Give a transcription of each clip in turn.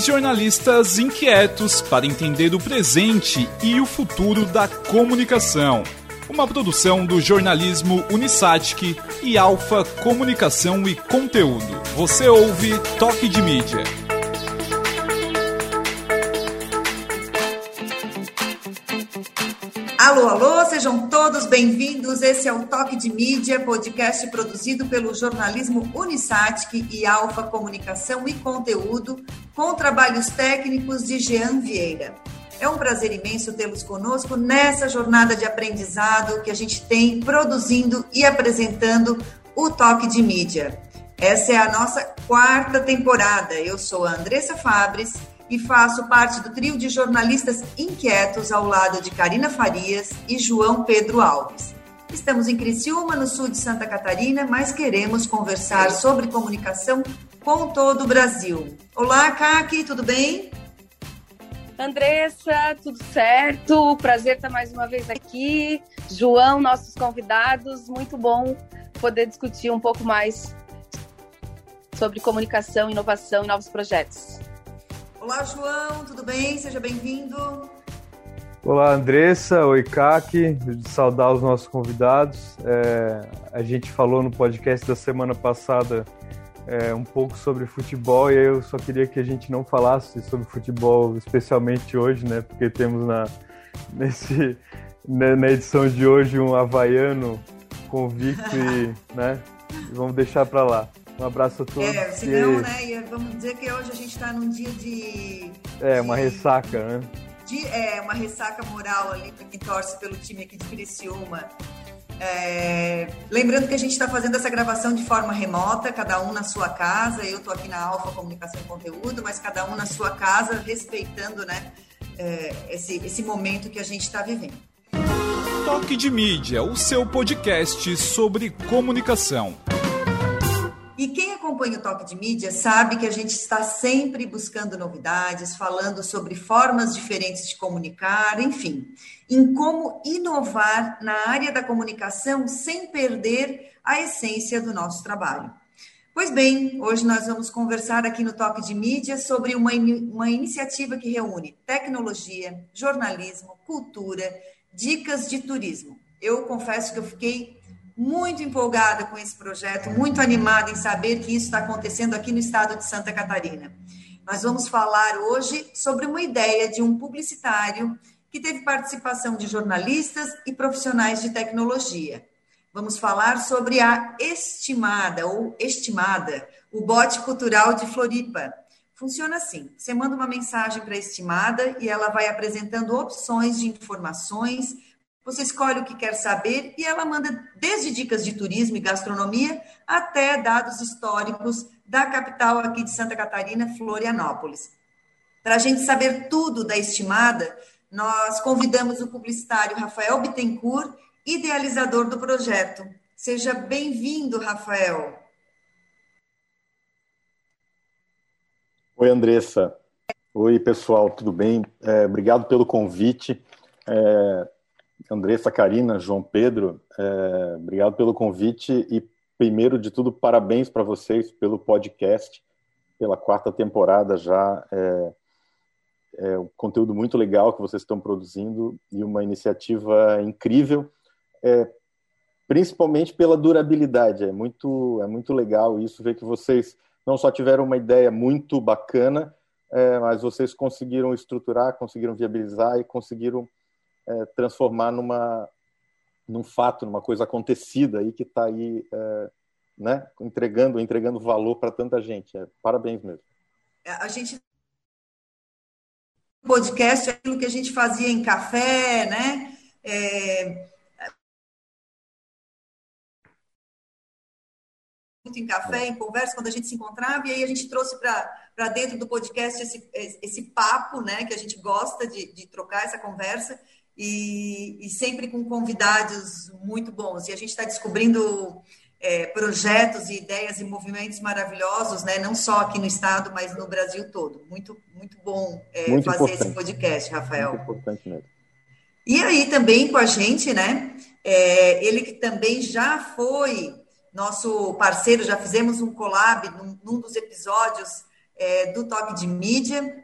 Jornalistas inquietos para entender o presente e o futuro da comunicação. Uma produção do jornalismo Unisatic e Alfa Comunicação e Conteúdo. Você ouve Toque de Mídia. Alô, alô, sejam todos bem-vindos. Esse é o Toque de Mídia, podcast produzido pelo jornalismo Unisatic e Alfa Comunicação e Conteúdo, com trabalhos técnicos de Jean Vieira. É um prazer imenso tê-los conosco nessa jornada de aprendizado que a gente tem produzindo e apresentando o Toque de Mídia. Essa é a nossa quarta temporada. Eu sou a Andressa Fabres e faço parte do trio de jornalistas inquietos ao lado de Karina Farias e João Pedro Alves. Estamos em Criciúma, no sul de Santa Catarina, mas queremos conversar sobre comunicação com todo o Brasil. Olá, Kaki, tudo bem? Andressa, tudo certo? Prazer estar mais uma vez aqui. João, nossos convidados, muito bom poder discutir um pouco mais sobre comunicação, inovação e novos projetos. Olá, João, tudo bem? Seja bem-vindo. Olá, Andressa. Oi, Kaki. Saudar os nossos convidados. É, a gente falou no podcast da semana passada é, um pouco sobre futebol e eu só queria que a gente não falasse sobre futebol, especialmente hoje, né? Porque temos na, nesse, na, na edição de hoje um havaiano convicto e, né? Vamos deixar para lá. Um abraço a todos. É, senão, e... né? Vamos dizer que hoje a gente está num dia de. É, uma ressaca, né? De, é, uma ressaca moral ali para quem torce pelo time aqui de Criciúma. É, lembrando que a gente está fazendo essa gravação de forma remota, cada um na sua casa. Eu estou aqui na Alfa Comunicação e Conteúdo, mas cada um na sua casa, respeitando né, é, esse, esse momento que a gente está vivendo. Toque de Mídia, o seu podcast sobre comunicação. E quem acompanha o Toque de Mídia sabe que a gente está sempre buscando novidades, falando sobre formas diferentes de comunicar, enfim, em como inovar na área da comunicação sem perder a essência do nosso trabalho. Pois bem, hoje nós vamos conversar aqui no Toque de Mídia sobre uma, uma iniciativa que reúne tecnologia, jornalismo, cultura, dicas de turismo. Eu confesso que eu fiquei muito empolgada com esse projeto, muito animada em saber que isso está acontecendo aqui no estado de Santa Catarina. Nós vamos falar hoje sobre uma ideia de um publicitário que teve participação de jornalistas e profissionais de tecnologia. Vamos falar sobre a Estimada ou Estimada, o bote cultural de Floripa. Funciona assim: você manda uma mensagem para a Estimada e ela vai apresentando opções de informações você escolhe o que quer saber e ela manda desde dicas de turismo e gastronomia até dados históricos da capital aqui de Santa Catarina, Florianópolis. Para a gente saber tudo da estimada, nós convidamos o publicitário Rafael Bittencourt, idealizador do projeto. Seja bem-vindo, Rafael. Oi, Andressa. Oi, pessoal, tudo bem? É, obrigado pelo convite. É, Andressa, Karina, João Pedro, é, obrigado pelo convite e, primeiro de tudo, parabéns para vocês pelo podcast, pela quarta temporada já. É, é um conteúdo muito legal que vocês estão produzindo e uma iniciativa incrível, é, principalmente pela durabilidade. É muito, é muito legal isso, ver que vocês não só tiveram uma ideia muito bacana, é, mas vocês conseguiram estruturar, conseguiram viabilizar e conseguiram é, transformar numa num fato, numa coisa acontecida aí que está aí, é, né, entregando, entregando valor para tanta gente. É, parabéns mesmo. É, a gente podcast é aquilo que a gente fazia em café, né? É... Muito em café, em conversa, quando a gente se encontrava, e aí a gente trouxe para dentro do podcast esse, esse papo, né? Que a gente gosta de, de trocar essa conversa e, e sempre com convidados muito bons. E a gente está descobrindo é, projetos e ideias e movimentos maravilhosos, né? não só aqui no estado, mas no Brasil todo. Muito, muito bom é, muito fazer importante. esse podcast, Rafael. Muito importante mesmo. E aí também com a gente, né? É, ele que também já foi nosso parceiro, já fizemos um collab num, num dos episódios é, do Toque de Mídia.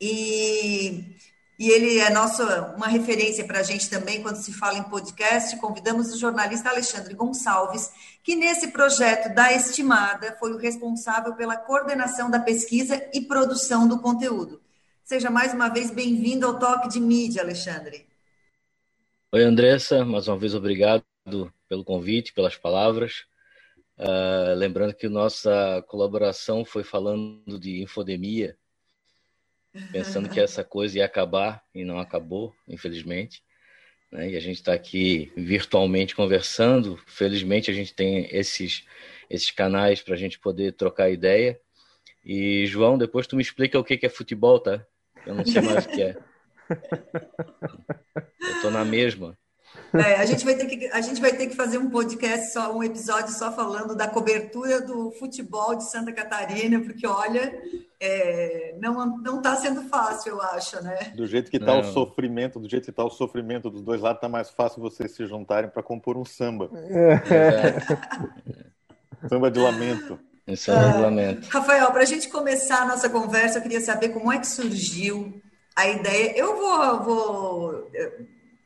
E, e ele é nosso, uma referência para a gente também quando se fala em podcast. Convidamos o jornalista Alexandre Gonçalves, que nesse projeto da Estimada foi o responsável pela coordenação da pesquisa e produção do conteúdo. Seja mais uma vez bem-vindo ao Toque de Mídia, Alexandre. Oi, Andressa, mais uma vez obrigado pelo convite, pelas palavras. Uh, lembrando que nossa colaboração foi falando de infodemia, pensando que essa coisa ia acabar e não acabou, infelizmente. Né? E a gente está aqui virtualmente conversando. Felizmente a gente tem esses, esses canais para a gente poder trocar ideia. E, João, depois tu me explica o que é futebol, tá? Eu não sei mais o que é. Eu estou na mesma. É, a, gente vai ter que, a gente vai ter que fazer um podcast, só um episódio só falando da cobertura do futebol de Santa Catarina, porque olha, é, não está sendo fácil, eu acho, né? Do jeito que está o sofrimento, do jeito que está o sofrimento dos dois lados, está mais fácil vocês se juntarem para compor um samba. É. samba de lamento. Samba de lamento. Rafael, para a gente começar a nossa conversa, eu queria saber como é que surgiu a ideia. Eu vou, vou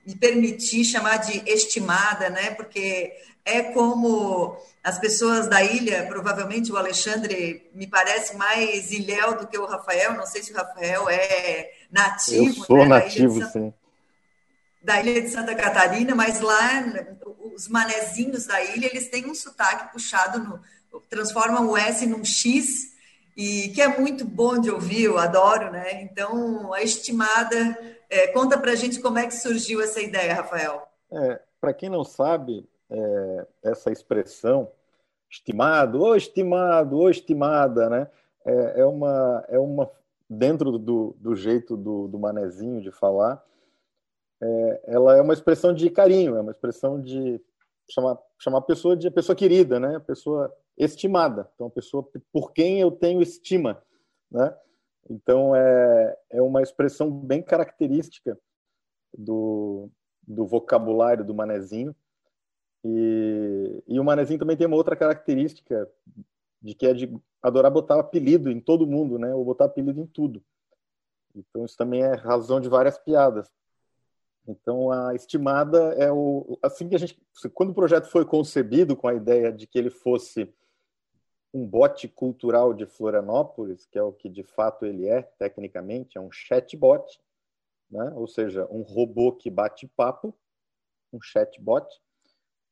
me permitir chamar de estimada, né? Porque é como as pessoas da ilha, provavelmente o Alexandre me parece mais ilhéu do que o Rafael. Não sei se o Rafael é nativo. Eu sou né? nativo, da sim. Da ilha de Santa Catarina, mas lá os manezinhos da ilha eles têm um sotaque puxado no, transformam o S num X e que é muito bom de ouvir, eu adoro, né? Então a estimada é, conta para a gente como é que surgiu essa ideia, Rafael. É, para quem não sabe, é, essa expressão, estimado, ou estimado, ou estimada, né? É, é, uma, é uma dentro do, do jeito do, do manezinho de falar, é, ela é uma expressão de carinho, é uma expressão de chamar, chamar a pessoa de pessoa querida, né? A pessoa estimada, então a pessoa por quem eu tenho estima, né? Então, é, é uma expressão bem característica do, do vocabulário do manezinho. E, e o manezinho também tem uma outra característica, de que é de adorar botar apelido em todo mundo, né? Ou botar apelido em tudo. Então, isso também é razão de várias piadas. Então, a estimada é o. Assim que a gente. Quando o projeto foi concebido com a ideia de que ele fosse um bot cultural de Florianópolis, que é o que de fato ele é, tecnicamente, é um chatbot, né? ou seja, um robô que bate papo, um chatbot,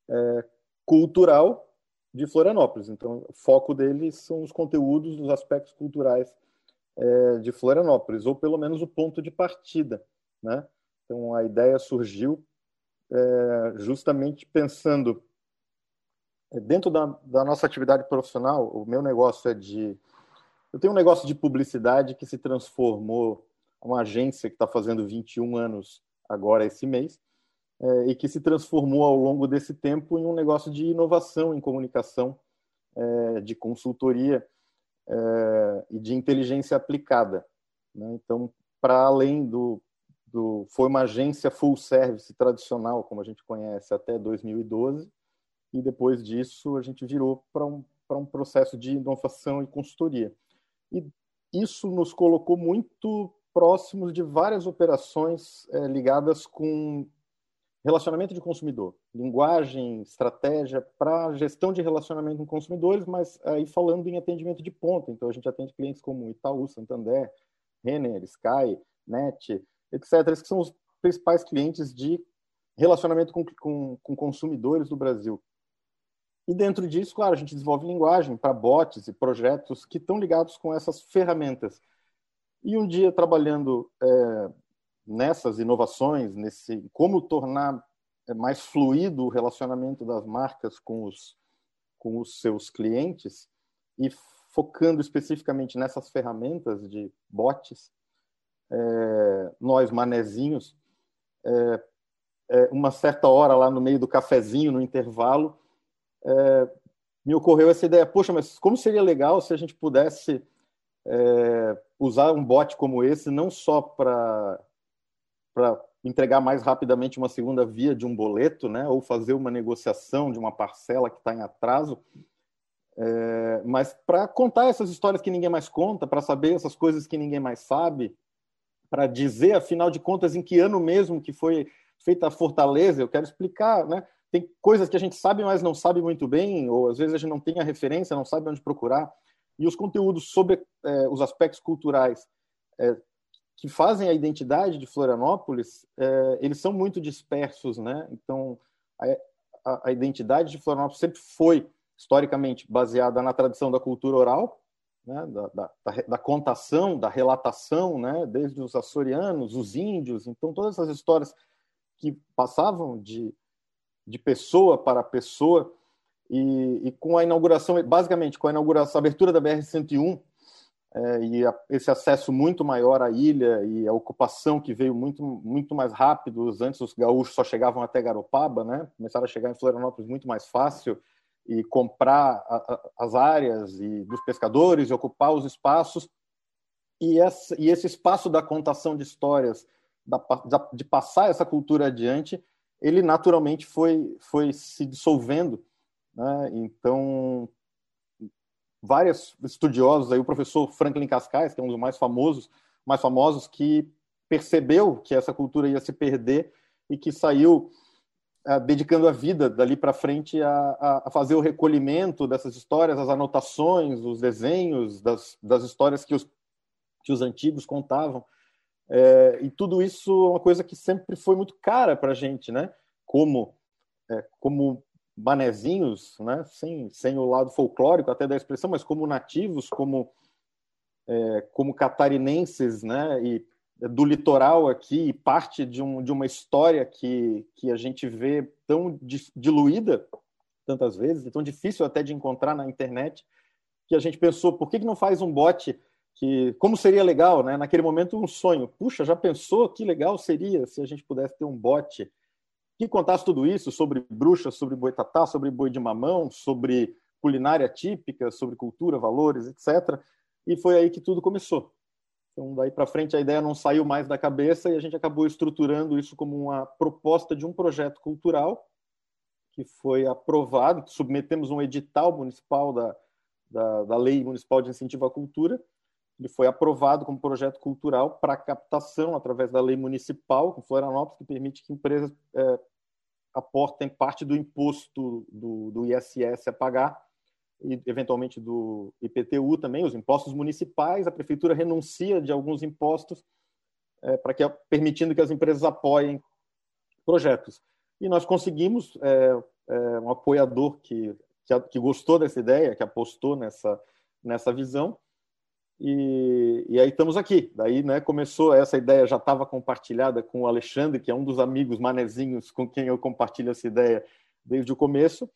é, cultural de Florianópolis. Então, o foco dele são os conteúdos, os aspectos culturais é, de Florianópolis, ou pelo menos o ponto de partida. Né? Então, a ideia surgiu é, justamente pensando dentro da, da, nossa atividade profissional, o meu negócio é de. Eu tenho um negócio de publicidade que se transformou uma agência que está fazendo 21 anos agora esse mês, é, e que se transformou ao longo desse tempo em um negócio de inovação em comunicação, é, de consultoria é, e de inteligência aplicada. Né? Então, para além do, do. Foi uma agência full service tradicional, como a gente conhece, até 2012 e depois disso a gente virou para um, para um processo de inovação e consultoria. E isso nos colocou muito próximos de várias operações é, ligadas com relacionamento de consumidor, linguagem, estratégia para gestão de relacionamento com consumidores, mas aí falando em atendimento de ponta. Então a gente atende clientes como Itaú, Santander, Renner, Sky, Net, etc. Que são os principais clientes de relacionamento com, com, com consumidores do Brasil. E dentro disso, claro, a gente desenvolve linguagem para bots e projetos que estão ligados com essas ferramentas. E um dia, trabalhando é, nessas inovações, nesse como tornar é, mais fluido o relacionamento das marcas com os, com os seus clientes, e focando especificamente nessas ferramentas de bots, é, nós, manezinhos, é, é, uma certa hora lá no meio do cafezinho, no intervalo, é, me ocorreu essa ideia, poxa, mas como seria legal se a gente pudesse é, usar um bot como esse, não só para entregar mais rapidamente uma segunda via de um boleto, né, ou fazer uma negociação de uma parcela que está em atraso, é, mas para contar essas histórias que ninguém mais conta, para saber essas coisas que ninguém mais sabe, para dizer, afinal de contas, em que ano mesmo que foi feita a Fortaleza, eu quero explicar, né? Tem coisas que a gente sabe, mas não sabe muito bem, ou às vezes a gente não tem a referência, não sabe onde procurar. E os conteúdos sobre é, os aspectos culturais é, que fazem a identidade de Florianópolis, é, eles são muito dispersos, né? Então, a, a, a identidade de Florianópolis sempre foi historicamente baseada na tradição da cultura oral, né, da, da, da, contação, da relatação, né, desde os açorianos, os índios, então todas essas histórias que passavam de, de pessoa para pessoa, e, e com a inauguração, basicamente com a inauguração, a abertura da BR-101, é, e a, esse acesso muito maior à ilha e a ocupação que veio muito, muito mais rápido, antes os gaúchos só chegavam até Garopaba, né, começaram a chegar em Florianópolis muito mais fácil, e comprar a, a, as áreas e dos pescadores e ocupar os espaços. E, essa, e esse espaço da contação de histórias da, da, de passar essa cultura adiante ele naturalmente foi foi se dissolvendo né? então vários estudiosos aí o professor Franklin Cascais que é um dos mais famosos mais famosos que percebeu que essa cultura ia se perder e que saiu dedicando a vida dali para frente a, a, fazer o recolhimento dessas histórias, as anotações, os desenhos das, das histórias que os, que os antigos contavam. É, e tudo isso é uma coisa que sempre foi muito cara para a gente, né? Como, é, como manezinhos, né? sem, sem o lado folclórico até da expressão, mas como nativos, como, é, como catarinenses, né? E do litoral aqui, parte de, um, de uma história que, que a gente vê tão diluída tantas vezes, tão difícil até de encontrar na internet, que a gente pensou, por que, que não faz um bot que, como seria legal, né? Naquele momento um sonho. Puxa, já pensou que legal seria se a gente pudesse ter um bot que contasse tudo isso sobre bruxas, sobre boitatá, sobre boi de mamão, sobre culinária típica, sobre cultura, valores, etc. E foi aí que tudo começou. Então, daí para frente, a ideia não saiu mais da cabeça e a gente acabou estruturando isso como uma proposta de um projeto cultural que foi aprovado, submetemos um edital municipal da, da, da Lei Municipal de Incentivo à Cultura, ele foi aprovado como projeto cultural para captação através da lei municipal com Florianópolis, que permite que empresas é, aportem parte do imposto do, do ISS a pagar e eventualmente do IPTU também, os impostos municipais, a prefeitura renuncia de alguns impostos é, para que permitindo que as empresas apoiem projetos. E nós conseguimos é, é, um apoiador que, que, que gostou dessa ideia, que apostou nessa nessa visão. E, e, aí estamos aqui. Daí, né, começou essa ideia já estava compartilhada com o Alexandre, que é um dos amigos manezinhos com quem eu compartilho essa ideia desde o começo.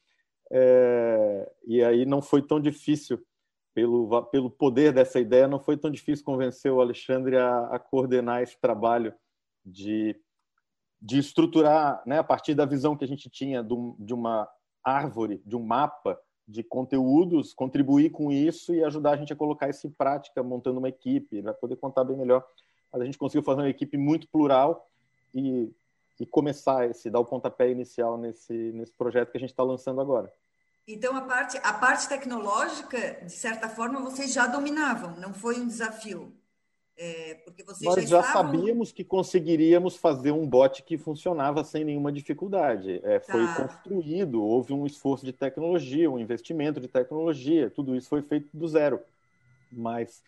É, e aí não foi tão difícil, pelo, pelo poder dessa ideia, não foi tão difícil convencer o Alexandre a, a coordenar esse trabalho de, de estruturar, né, a partir da visão que a gente tinha do, de uma árvore, de um mapa de conteúdos, contribuir com isso e ajudar a gente a colocar isso em prática, montando uma equipe, vai poder contar bem melhor. Mas a gente conseguiu fazer uma equipe muito plural e e começar esse, dar o pontapé inicial nesse, nesse projeto que a gente está lançando agora. Então, a parte, a parte tecnológica, de certa forma, vocês já dominavam, não foi um desafio? É, porque vocês Nós já, já estavam... sabíamos que conseguiríamos fazer um bot que funcionava sem nenhuma dificuldade. É, foi tá. construído, houve um esforço de tecnologia, um investimento de tecnologia, tudo isso foi feito do zero. Mas,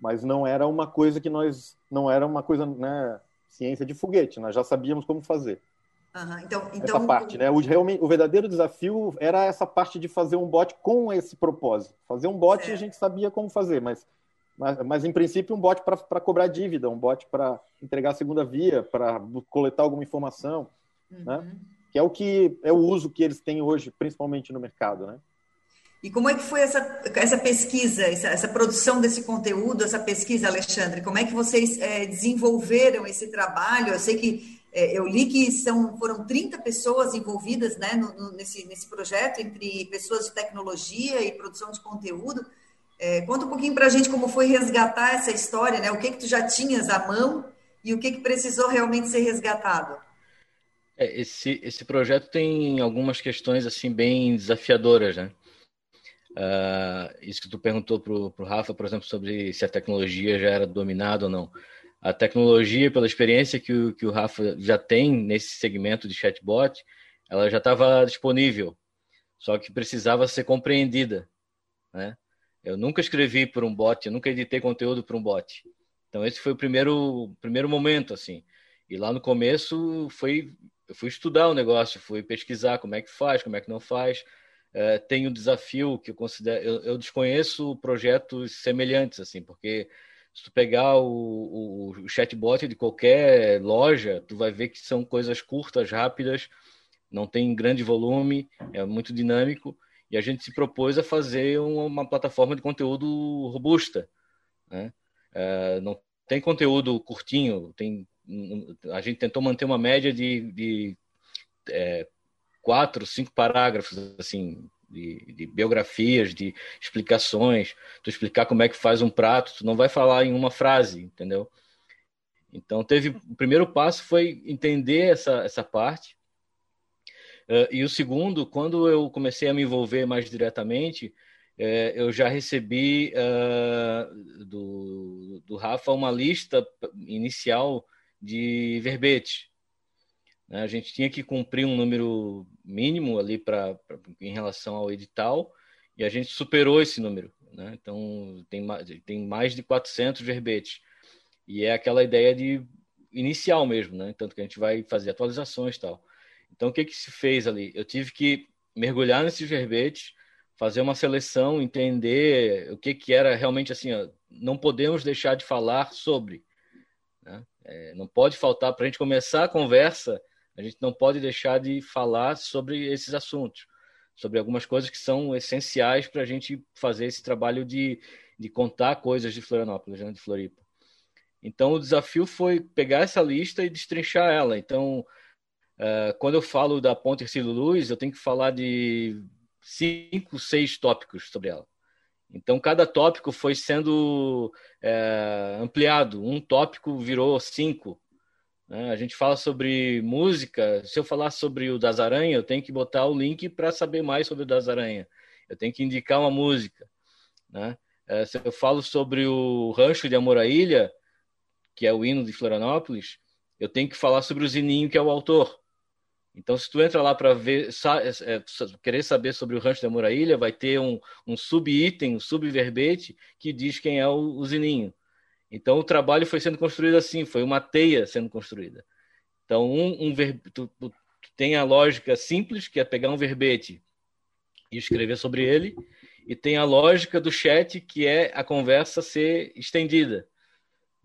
mas não era uma coisa que nós. Não era uma coisa. Né, ciência de foguete, nós já sabíamos como fazer. Uhum. Então, então, essa parte, né? O, realmente, o verdadeiro desafio era essa parte de fazer um bot com esse propósito. Fazer um bot certo. a gente sabia como fazer, mas, mas, mas em princípio um bot para cobrar dívida, um bot para entregar a segunda via, para coletar alguma informação, uhum. né? Que é o que é o uso que eles têm hoje, principalmente no mercado, né? E como é que foi essa, essa pesquisa, essa, essa, produção desse conteúdo, essa pesquisa, Alexandre? Como é que vocês é, desenvolveram esse trabalho? Eu sei que é, eu li que são, foram 30 pessoas envolvidas né, no, no, nesse, nesse projeto, entre pessoas de tecnologia e produção de conteúdo. É, conta um pouquinho para a gente como foi resgatar essa história, né? O que que tu já tinhas à mão e o que que precisou realmente ser resgatado? É, esse, esse projeto tem algumas questões assim bem desafiadoras, né? Uh, isso que tu perguntou para o Rafa, por exemplo, sobre se a tecnologia já era dominada ou não. A tecnologia, pela experiência que o, que o Rafa já tem nesse segmento de chatbot, ela já estava disponível, só que precisava ser compreendida. Né? Eu nunca escrevi por um bot, eu nunca editei conteúdo para um bot. Então esse foi o primeiro primeiro momento assim. E lá no começo foi eu fui estudar o negócio, fui pesquisar como é que faz, como é que não faz. É, tem um desafio que eu considero, eu, eu, desconheço projetos semelhantes assim, porque se tu pegar o, o, o chatbot de qualquer loja, tu vai ver que são coisas curtas, rápidas, não tem grande volume, é muito dinâmico e a gente se propôs a fazer uma plataforma de conteúdo robusta. Né? É, não tem conteúdo curtinho, tem, a gente tentou manter uma média de, de é, quatro, cinco parágrafos assim de, de, biografias, de explicações, tu explicar como é que faz um prato, tu não vai falar em uma frase, entendeu? Então teve o primeiro passo foi entender essa essa parte Uh, e o segundo, quando eu comecei a me envolver mais diretamente, uh, eu já recebi uh, do, do Rafa uma lista inicial de verbetes. Né? A gente tinha que cumprir um número mínimo ali para em relação ao edital e a gente superou esse número. Né? Então, tem, tem mais de 400 verbetes. E é aquela ideia de inicial mesmo, né? Tanto que a gente vai fazer atualizações e tal. Então, o que, que se fez ali? Eu tive que mergulhar nesses verbetes, fazer uma seleção, entender o que, que era realmente assim. Ó, não podemos deixar de falar sobre. Né? É, não pode faltar, para a gente começar a conversa, a gente não pode deixar de falar sobre esses assuntos, sobre algumas coisas que são essenciais para a gente fazer esse trabalho de, de contar coisas de Florianópolis, né, de Floripa. Então, o desafio foi pegar essa lista e destrinchar ela. Então, Uh, quando eu falo da Ponte Ercílio Luz, eu tenho que falar de cinco, seis tópicos sobre ela. Então, cada tópico foi sendo é, ampliado. Um tópico virou cinco. Né? A gente fala sobre música. Se eu falar sobre o Das Aranha, eu tenho que botar o link para saber mais sobre o Das Aranha. Eu tenho que indicar uma música. Né? É, se eu falo sobre o Rancho de Amor à Ilha, que é o hino de Florianópolis, eu tenho que falar sobre o Zininho, que é o autor. Então, se tu entra lá para ver, é, querer saber sobre o Rancho da Muraília, vai ter um, um sub-item, um sub-verbete que diz quem é o, o Zininho. Então, o trabalho foi sendo construído assim, foi uma teia sendo construída. Então, um, um ver, tu, tu, tu tem a lógica simples, que é pegar um verbete e escrever sobre ele, e tem a lógica do chat, que é a conversa ser estendida.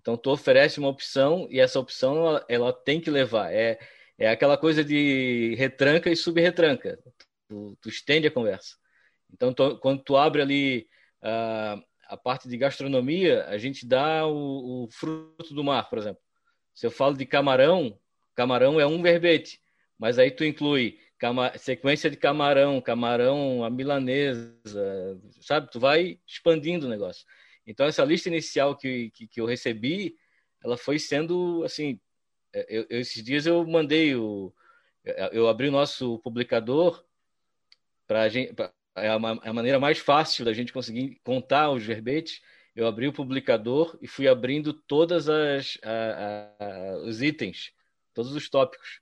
Então, tu oferece uma opção e essa opção ela, ela tem que levar. É, é aquela coisa de retranca e subretranca. Tu, tu estende a conversa. Então, tu, quando tu abre ali uh, a parte de gastronomia, a gente dá o, o, fruto do mar, por exemplo. Se eu falo de camarão, camarão é um verbete, mas aí tu inclui cama, sequência de camarão, camarão, a milanesa, sabe? Tu vai expandindo o negócio. Então, essa lista inicial que, que, que eu recebi, ela foi sendo, assim, eu, eu, esses dias eu mandei o. Eu abri o nosso publicador para a gente. Pra, é, é a maneira mais fácil da gente conseguir contar os verbetes. Eu abri o publicador e fui abrindo todas as a, a, os itens, todos os tópicos.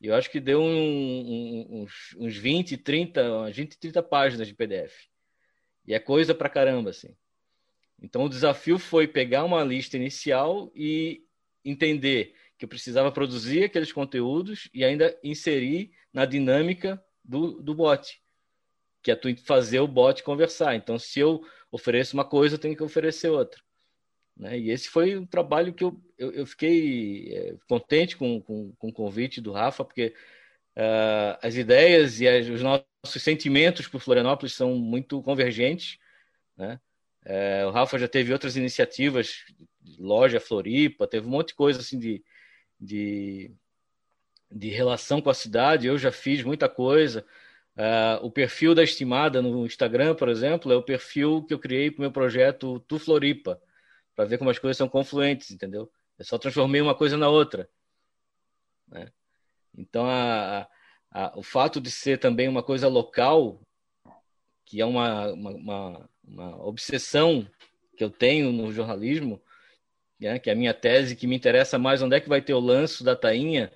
E eu acho que deu um, um, uns, uns 20, 30, 20, 30 páginas de PDF. E é coisa pra caramba, assim. Então o desafio foi pegar uma lista inicial e entender que eu precisava produzir aqueles conteúdos e ainda inserir na dinâmica do, do bot, que é tu fazer o bot conversar. Então, se eu ofereço uma coisa, eu tenho que oferecer outra. Né? E esse foi um trabalho que eu, eu, eu fiquei é, contente com, com, com, o convite do Rafa, porque uh, as ideias e as, os nossos sentimentos por Florianópolis são muito convergentes. Né? É, o Rafa já teve outras iniciativas, loja Floripa, teve um monte de coisa assim de, de, de relação com a cidade, eu já fiz muita coisa. Uh, o perfil da Estimada no Instagram, por exemplo, é o perfil que eu criei para o meu projeto Tu Floripa, para ver como as coisas são confluentes, entendeu? Eu só transformei uma coisa na outra. Né? Então, a, a, o fato de ser também uma coisa local, que é uma, uma, uma, uma obsessão que eu tenho no jornalismo, né, que é a minha tese, que me interessa mais onde é que vai ter o lanço da tainha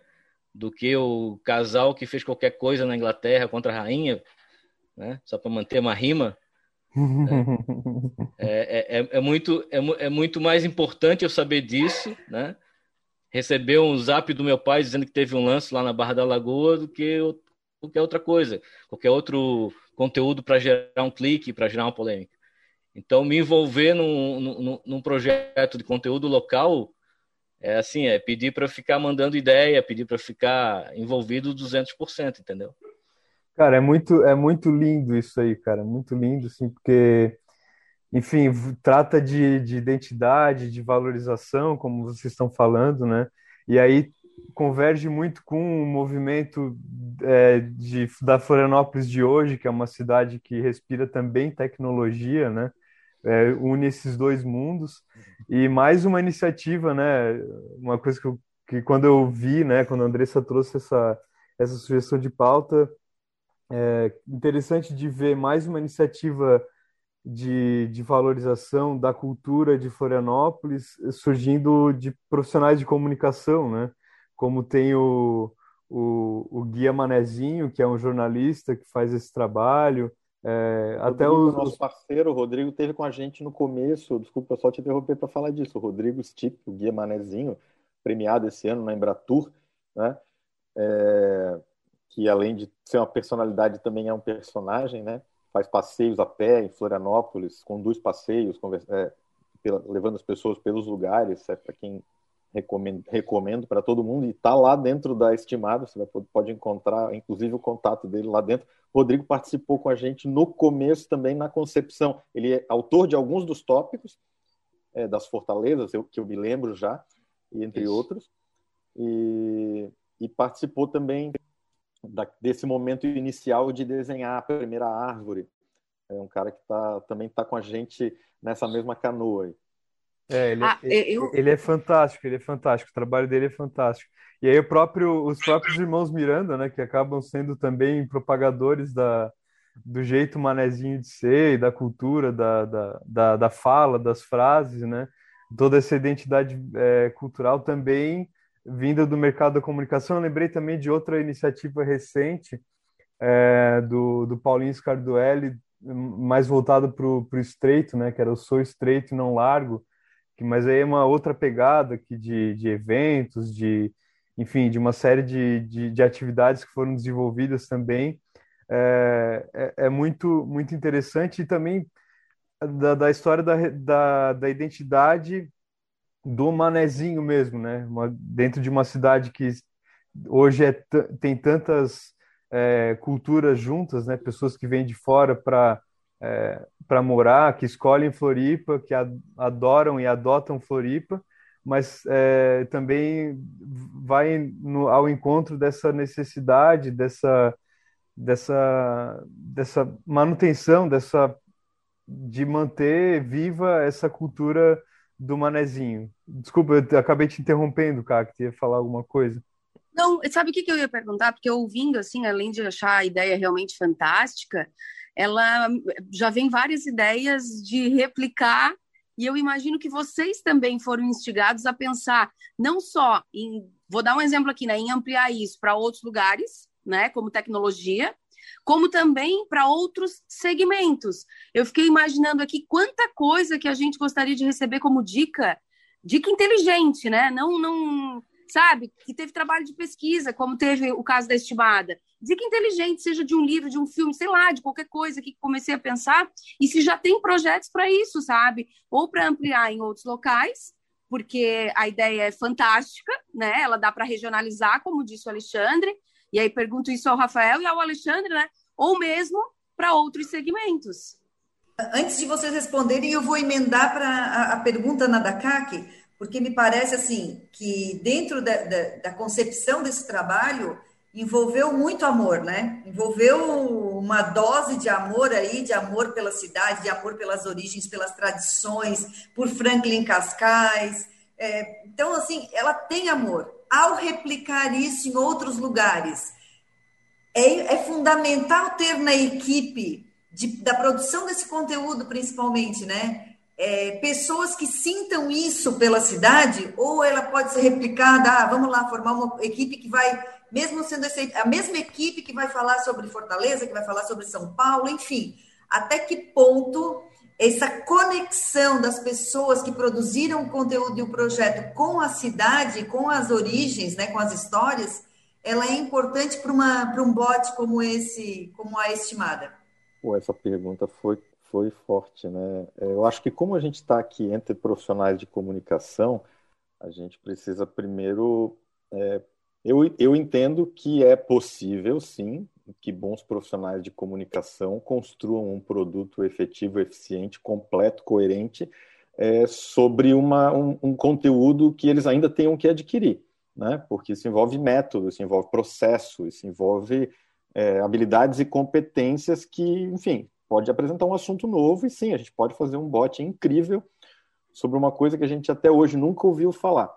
do que o casal que fez qualquer coisa na Inglaterra contra a rainha, né, só para manter uma rima. É, é, é, é, muito, é, é, muito mais importante eu saber disso, né? Receber um zap do meu pai dizendo que teve um lance lá na Barra da Lagoa do que qualquer outra coisa, qualquer outro conteúdo para gerar um clique, para gerar uma polêmica. Então, me envolver num, num, num projeto de conteúdo local é assim, é pedir para ficar mandando ideia, pedir para ficar envolvido 200%, entendeu? Cara, é muito, é muito lindo isso aí, cara, muito lindo, assim, porque, enfim, trata de, de identidade, de valorização, como vocês estão falando, né? E aí converge muito com o movimento é, de, da Florianópolis de hoje, que é uma cidade que respira também tecnologia, né? É, une esses dois mundos. E mais uma iniciativa, né? Uma coisa que, eu, que quando eu vi, né? Quando a Andressa trouxe essa, essa sugestão de pauta, é interessante de ver mais uma iniciativa de, de valorização da cultura de Florianópolis surgindo de profissionais de comunicação, né? Como tem o, o, o Guia Manezinho, que é um jornalista que faz esse trabalho, é, até o nosso parceiro, o Rodrigo, teve com a gente no começo. Desculpa só te interromper para falar disso. O Rodrigo Stipp, o guia Manezinho, premiado esse ano na Embratur, né? É, que além de ser uma personalidade, também é um personagem, né? Faz passeios a pé em Florianópolis, conduz passeios, conversa, é, pela, levando as pessoas pelos lugares, é, para quem recomendo, recomendo para todo mundo, e está lá dentro da estimada, você vai, pode encontrar, inclusive, o contato dele lá dentro. Rodrigo participou com a gente no começo também, na concepção. Ele é autor de alguns dos tópicos é, das fortalezas, eu, que eu me lembro já, e entre Isso. outros, e, e participou também da, desse momento inicial de desenhar a primeira árvore. É um cara que tá, também está com a gente nessa mesma canoa. Aí. É, ele, ah, eu... ele é fantástico, ele é fantástico, o trabalho dele é fantástico. E aí o próprio, os próprios irmãos Miranda, né, que acabam sendo também propagadores da, do jeito manezinho de ser e da cultura, da, da, da, da fala, das frases, né? Toda essa identidade é, cultural também vinda do mercado da comunicação. Eu lembrei também de outra iniciativa recente é, do, do Paulinho Scarduelli, mais voltado para o estreito, né? Que era o Sou Estreito e Não Largo, mas aí é uma outra pegada aqui de, de eventos, de, enfim, de uma série de, de, de atividades que foram desenvolvidas também. É, é, é, muito, muito interessante e também da, da história da, da, da identidade do manezinho mesmo, né? Uma, dentro de uma cidade que hoje é tem tantas é, culturas juntas, né? Pessoas que vêm de fora para é, para morar, que escolhem Floripa, que adoram e adotam Floripa, mas é, também vai no, ao encontro dessa necessidade, dessa, dessa, dessa manutenção, dessa de manter viva essa cultura do manezinho. Desculpa, eu acabei te interrompendo, cara, que ia falar alguma coisa. Não, sabe o que, que eu ia perguntar? Porque ouvindo, assim, além de achar a ideia realmente fantástica, ela já vem várias ideias de replicar e eu imagino que vocês também foram instigados a pensar não só em, vou dar um exemplo aqui, né, em ampliar isso para outros lugares, né, como tecnologia, como também para outros segmentos. Eu fiquei imaginando aqui quanta coisa que a gente gostaria de receber como dica, dica inteligente, né? Não, não sabe? Que teve trabalho de pesquisa, como teve o caso da estimada. Dica inteligente, seja de um livro, de um filme, sei lá, de qualquer coisa que comecei a pensar, e se já tem projetos para isso, sabe? Ou para ampliar em outros locais, porque a ideia é fantástica, né? Ela dá para regionalizar, como disse o Alexandre, e aí pergunto isso ao Rafael e ao Alexandre, né? Ou mesmo para outros segmentos. Antes de vocês responderem, eu vou emendar para a, pergunta na DACAC, porque me parece assim que dentro da, da, da, concepção desse trabalho envolveu muito amor, né? Envolveu uma dose de amor aí, de amor pela cidade, de amor pelas origens, pelas tradições, por Franklin Cascais. É, então, assim, ela tem amor. Ao replicar isso em outros lugares, é, é fundamental ter na equipe de, da produção desse conteúdo, principalmente, né? É, pessoas que sintam isso pela cidade, ou ela pode ser replicada, ah, vamos lá, formar uma equipe que vai, mesmo sendo a mesma equipe que vai falar sobre Fortaleza, que vai falar sobre São Paulo, enfim, até que ponto essa conexão das pessoas que produziram o conteúdo e o projeto com a cidade, com as origens, né, com as histórias, ela é importante para um bot como esse, como a estimada? Pô, essa pergunta foi, foi forte, né? É, eu acho que como a gente está aqui entre profissionais de comunicação, a gente precisa primeiro. É, eu, eu entendo que é possível, sim, que bons profissionais de comunicação construam um produto efetivo, eficiente, completo, coerente, é, sobre uma, um, um conteúdo que eles ainda tenham que adquirir né? porque isso envolve método, isso envolve processo, isso envolve é, habilidades e competências que, enfim, pode apresentar um assunto novo e sim, a gente pode fazer um bot incrível sobre uma coisa que a gente até hoje nunca ouviu falar.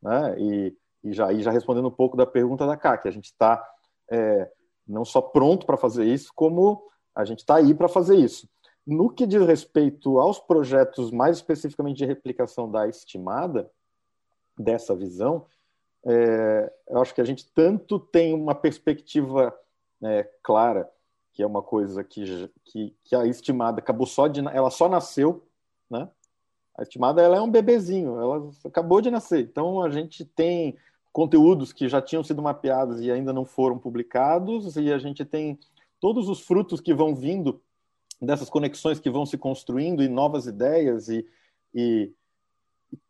Né? E, e já, e já respondendo um pouco da pergunta da que a gente está é, não só pronto para fazer isso, como a gente está aí para fazer isso. No que diz respeito aos projetos mais especificamente de replicação da estimada, dessa visão, é, eu acho que a gente tanto tem uma perspectiva é, clara, que é uma coisa que, que, que, a estimada acabou só de. Ela só nasceu, né? A estimada ela é um bebezinho, ela acabou de nascer. Então a gente tem conteúdos que já tinham sido mapeados e ainda não foram publicados, e a gente tem todos os frutos que vão vindo dessas conexões que vão se construindo e novas ideias e, e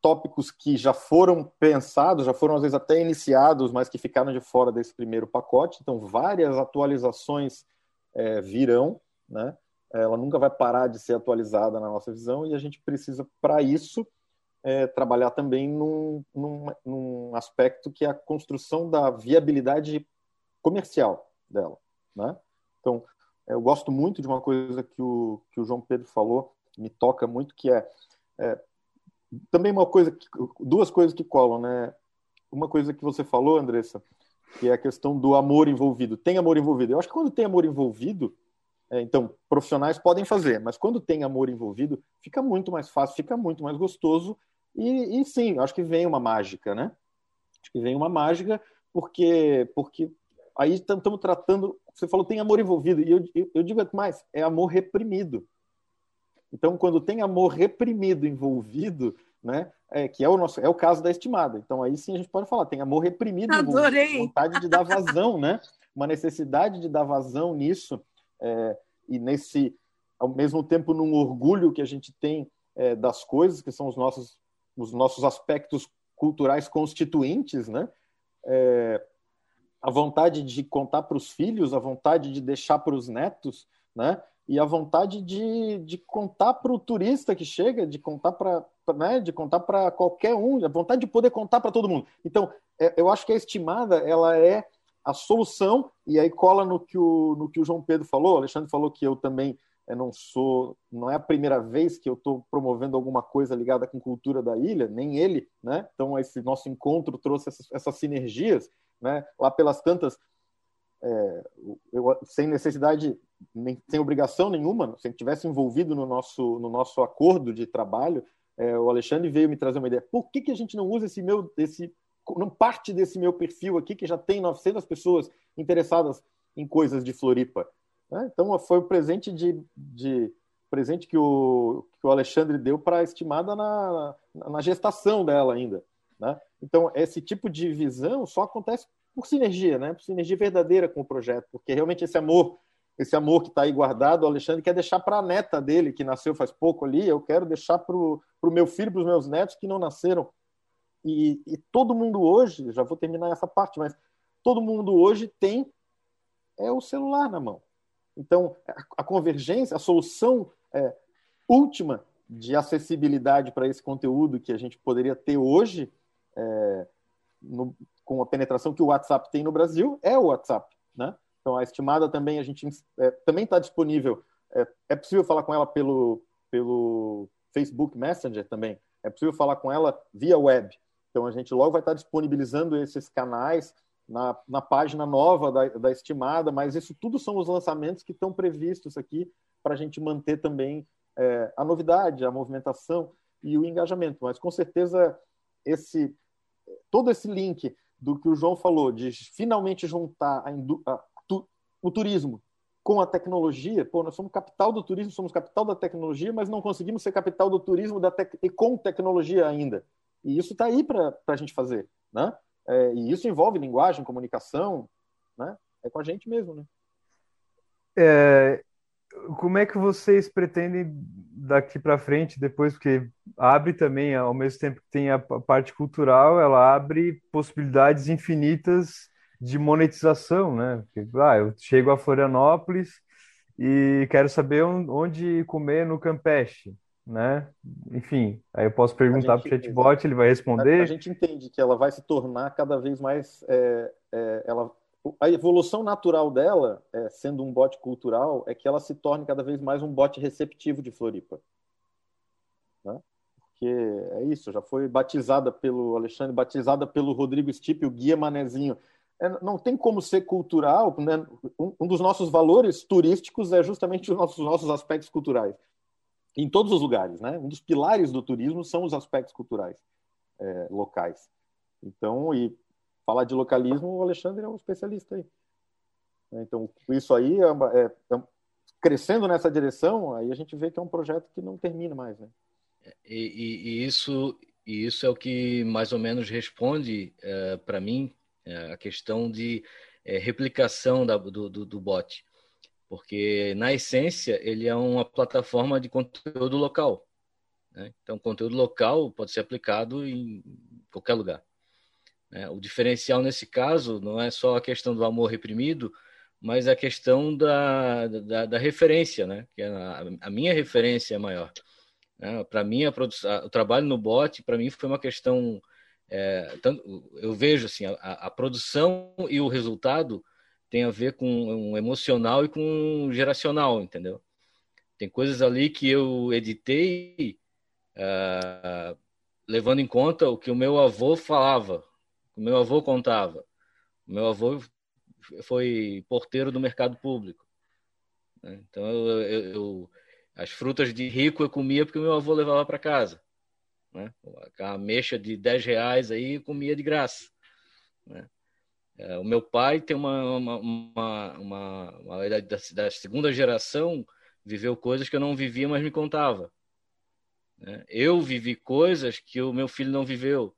tópicos que já foram pensados, já foram às vezes até iniciados, mas que ficaram de fora desse primeiro pacote. Então, várias atualizações é, virão, né? Ela nunca vai parar de ser atualizada na nossa visão e a gente precisa, para isso, é, trabalhar também num, num, num, aspecto que é a construção da viabilidade comercial dela, né? Então, eu gosto muito de uma coisa que o, que o João Pedro falou, me toca muito, que é, é também uma coisa, duas coisas que colam, né? Uma coisa que você falou, Andressa, que é a questão do amor envolvido. Tem amor envolvido. Eu acho que quando tem amor envolvido, é, então, profissionais podem fazer, mas quando tem amor envolvido, fica muito mais fácil, fica muito mais gostoso. E, e sim, acho que vem uma mágica, né? Acho que vem uma mágica, porque, porque aí estamos tratando. Você falou tem amor envolvido, e eu, eu, eu digo mais: é amor reprimido. Então, quando tem amor reprimido envolvido, né, é, que é o nosso, é o caso da estimada. Então, aí sim a gente pode falar, tem amor reprimido Adorei. vontade de dar vazão, né? Uma necessidade de dar vazão nisso é, e nesse, ao mesmo tempo, num orgulho que a gente tem é, das coisas que são os nossos, os nossos aspectos culturais constituintes, né? É, a vontade de contar para os filhos, a vontade de deixar para os netos, né? e a vontade de, de contar para o turista que chega, de contar para né, de contar para qualquer um, a vontade de poder contar para todo mundo. Então, é, eu acho que a estimada ela é a solução e aí cola no que o, no que o João Pedro falou. O Alexandre falou que eu também eu não sou, não é a primeira vez que eu estou promovendo alguma coisa ligada com cultura da ilha, nem ele, né? Então esse nosso encontro trouxe essas, essas sinergias, né? Lá pelas tantas, é, eu, sem necessidade nem, sem obrigação nenhuma, se tivesse envolvido no nosso, no nosso acordo de trabalho, é, o Alexandre veio me trazer uma ideia. Por que, que a gente não usa esse meu, esse, não parte desse meu perfil aqui, que já tem 900 pessoas interessadas em coisas de Floripa? É, então, foi o presente de, de presente que o, que o Alexandre deu para a estimada na, na gestação dela ainda. Né? Então, esse tipo de visão só acontece por sinergia, né? por sinergia verdadeira com o projeto, porque realmente esse amor esse amor que está aí guardado, o Alexandre quer deixar para a neta dele, que nasceu faz pouco ali, eu quero deixar para o meu filho, para os meus netos que não nasceram. E, e, todo mundo hoje, já vou terminar essa parte, mas todo mundo hoje tem é o celular na mão. Então, a, a convergência, a solução é, última de acessibilidade para esse conteúdo que a gente poderia ter hoje, é, no, com a penetração que o WhatsApp tem no Brasil, é o WhatsApp, né? Então, a estimada também a gente é, também está disponível. É, é, possível falar com ela pelo, pelo Facebook Messenger também. É possível falar com ela via web. Então, a gente logo vai estar disponibilizando esses canais na, na página nova da, da estimada, mas isso tudo são os lançamentos que estão previstos aqui para a gente manter também é, a novidade, a movimentação e o engajamento. Mas com certeza esse todo esse link do que o João falou de finalmente juntar a, o turismo com a tecnologia, pô, nós somos capital do turismo, somos capital da tecnologia, mas não conseguimos ser capital do turismo da tec... e com tecnologia ainda. E isso está aí para a gente fazer, né? É, e isso envolve linguagem, comunicação, né? É com a gente mesmo, né? É, como é que vocês pretendem daqui para frente, depois, porque abre também, ao mesmo tempo que tem a parte cultural, ela abre possibilidades infinitas de monetização, né? Porque, ah, eu chego a Florianópolis e quero saber onde comer no Campeche, né? Enfim, aí eu posso perguntar para o chatbot, ele vai responder. A, a, gente entende que ela vai se tornar cada vez mais, é, é, ela a evolução natural dela, é, sendo um bot cultural, é que ela se torne cada vez mais um bot receptivo de Floripa. Né? Porque é isso, já foi batizada pelo Alexandre, batizada pelo Rodrigo Stipe, o guia manezinho. É, não tem como ser cultural, né? um, dos nossos valores turísticos é justamente os nossos, nossos aspectos culturais. Em todos os lugares, né? Um dos pilares do turismo são os aspectos culturais é, locais. Então, e falar de localismo, o Alexandre é um especialista aí. Então, isso aí, é, é, é, crescendo nessa direção, aí a gente vê que é um projeto que não termina mais, né? E, e, e isso, e isso é o que mais ou menos responde é, para mim é, a questão de é, replicação da, do, do, do bot. Porque, na essência, ele é uma plataforma de conteúdo local. Né? Então, conteúdo local pode ser aplicado em qualquer lugar. Né? O diferencial nesse caso não é só a questão do amor reprimido, mas a questão da, da, da referência, né? que é a, a, minha referência é maior. Né? Para mim, a produção, o trabalho no bot, para mim, foi uma questão. É, tanto, eu vejo assim, a, a, produção e o resultado tem a ver com um emocional e com um geracional, entendeu? Tem coisas ali que eu editei uh, levando em conta o que o meu avô falava, o meu avô contava. O meu avô foi porteiro do mercado público. Né? Então, eu, eu, eu, as frutas de rico eu comia porque o meu avô levava para casa. Né? A mexa de 10 reais aí comia de graça. Né? É, o meu pai tem uma, uma, uma, uma, uma da, da, segunda geração, viveu coisas que eu não vivia, mas me contava. Né? Eu vivi coisas que o meu filho não viveu.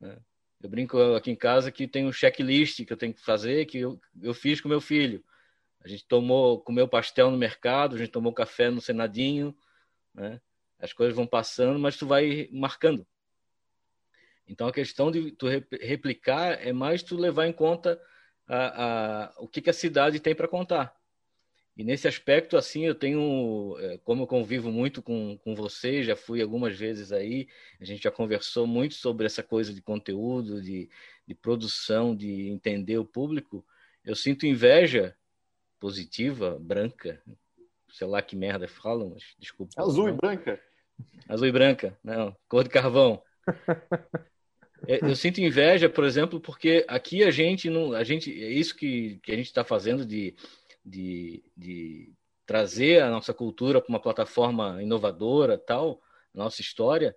Né? Eu brinco aqui em casa que tem um checklist que eu tenho que fazer, que eu, eu fiz com meu filho. A gente tomou, comeu pastel no mercado, a gente tomou café no Senadinho, né? As coisas vão passando, mas tu vai marcando. Então a questão de tu replicar é mais tu levar em conta a, a, o que, que a cidade tem para contar. E nesse aspecto, assim, eu tenho, é, como eu convivo muito com, com você, já fui algumas vezes aí, a gente já conversou muito sobre essa coisa de conteúdo, de, de produção, de entender o público. Eu sinto inveja positiva, branca, sei lá que merda falam, mas desculpa. Azul não. e branca? Azul e branca, não, cor de carvão. É, eu sinto inveja, por exemplo, porque aqui a gente não, a gente é isso que, que a gente está fazendo de de, de trazer a nossa cultura para uma plataforma inovadora, tal, nossa história,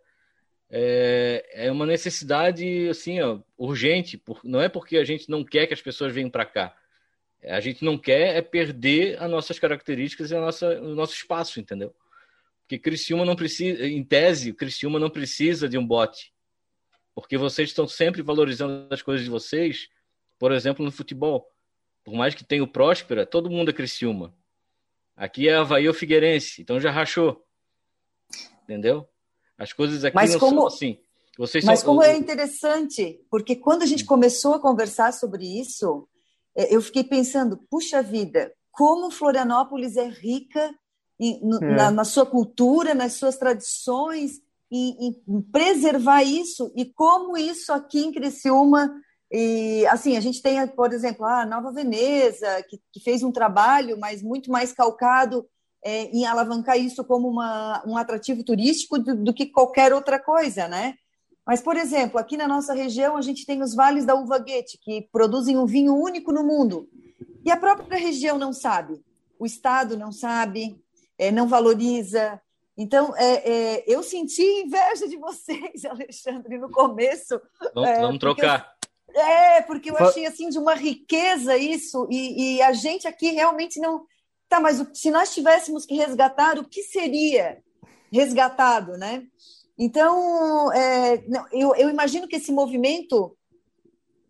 é, é uma necessidade assim ó, urgente. Por, não é porque a gente não quer que as pessoas venham para cá. A gente não quer é perder as nossas características e a nossa, o nosso espaço, entendeu? Porque Criciúma não precisa, em tese, Criciúma não precisa de um bote. Porque vocês estão sempre valorizando as coisas de vocês, por exemplo, no futebol. Por mais que tenha o Próspera, todo mundo é Criciúma. Aqui é Havaí ou Figueirense, então já rachou. Entendeu? As coisas aqui mas não como, são assim. Vocês mas são, como é interessante, porque quando a gente começou a conversar sobre isso, é, eu fiquei pensando, puxa vida, como Florianópolis é rica. Na, na, sua cultura, nas suas tradições, em, em, preservar isso, e como isso aqui em Criciúma e, assim, a gente tem, por exemplo, a Nova Veneza, que, que fez um trabalho, mas muito mais calcado é, em alavancar isso como uma, um atrativo turístico do, do, que qualquer outra coisa, né? Mas, por exemplo, aqui na nossa região, a gente tem os vales da uva Guete, que produzem um vinho único no mundo. E a própria região não sabe, o Estado não sabe, é, não valoriza. Então, é, é, eu senti inveja de vocês, Alexandre, no começo. Vamos, é, vamos trocar. é, porque eu achei assim de uma riqueza isso, e, e a gente aqui realmente não. Tá, mas se nós tivéssemos que resgatar, o que seria resgatado, né? Então, é, eu, eu imagino que esse movimento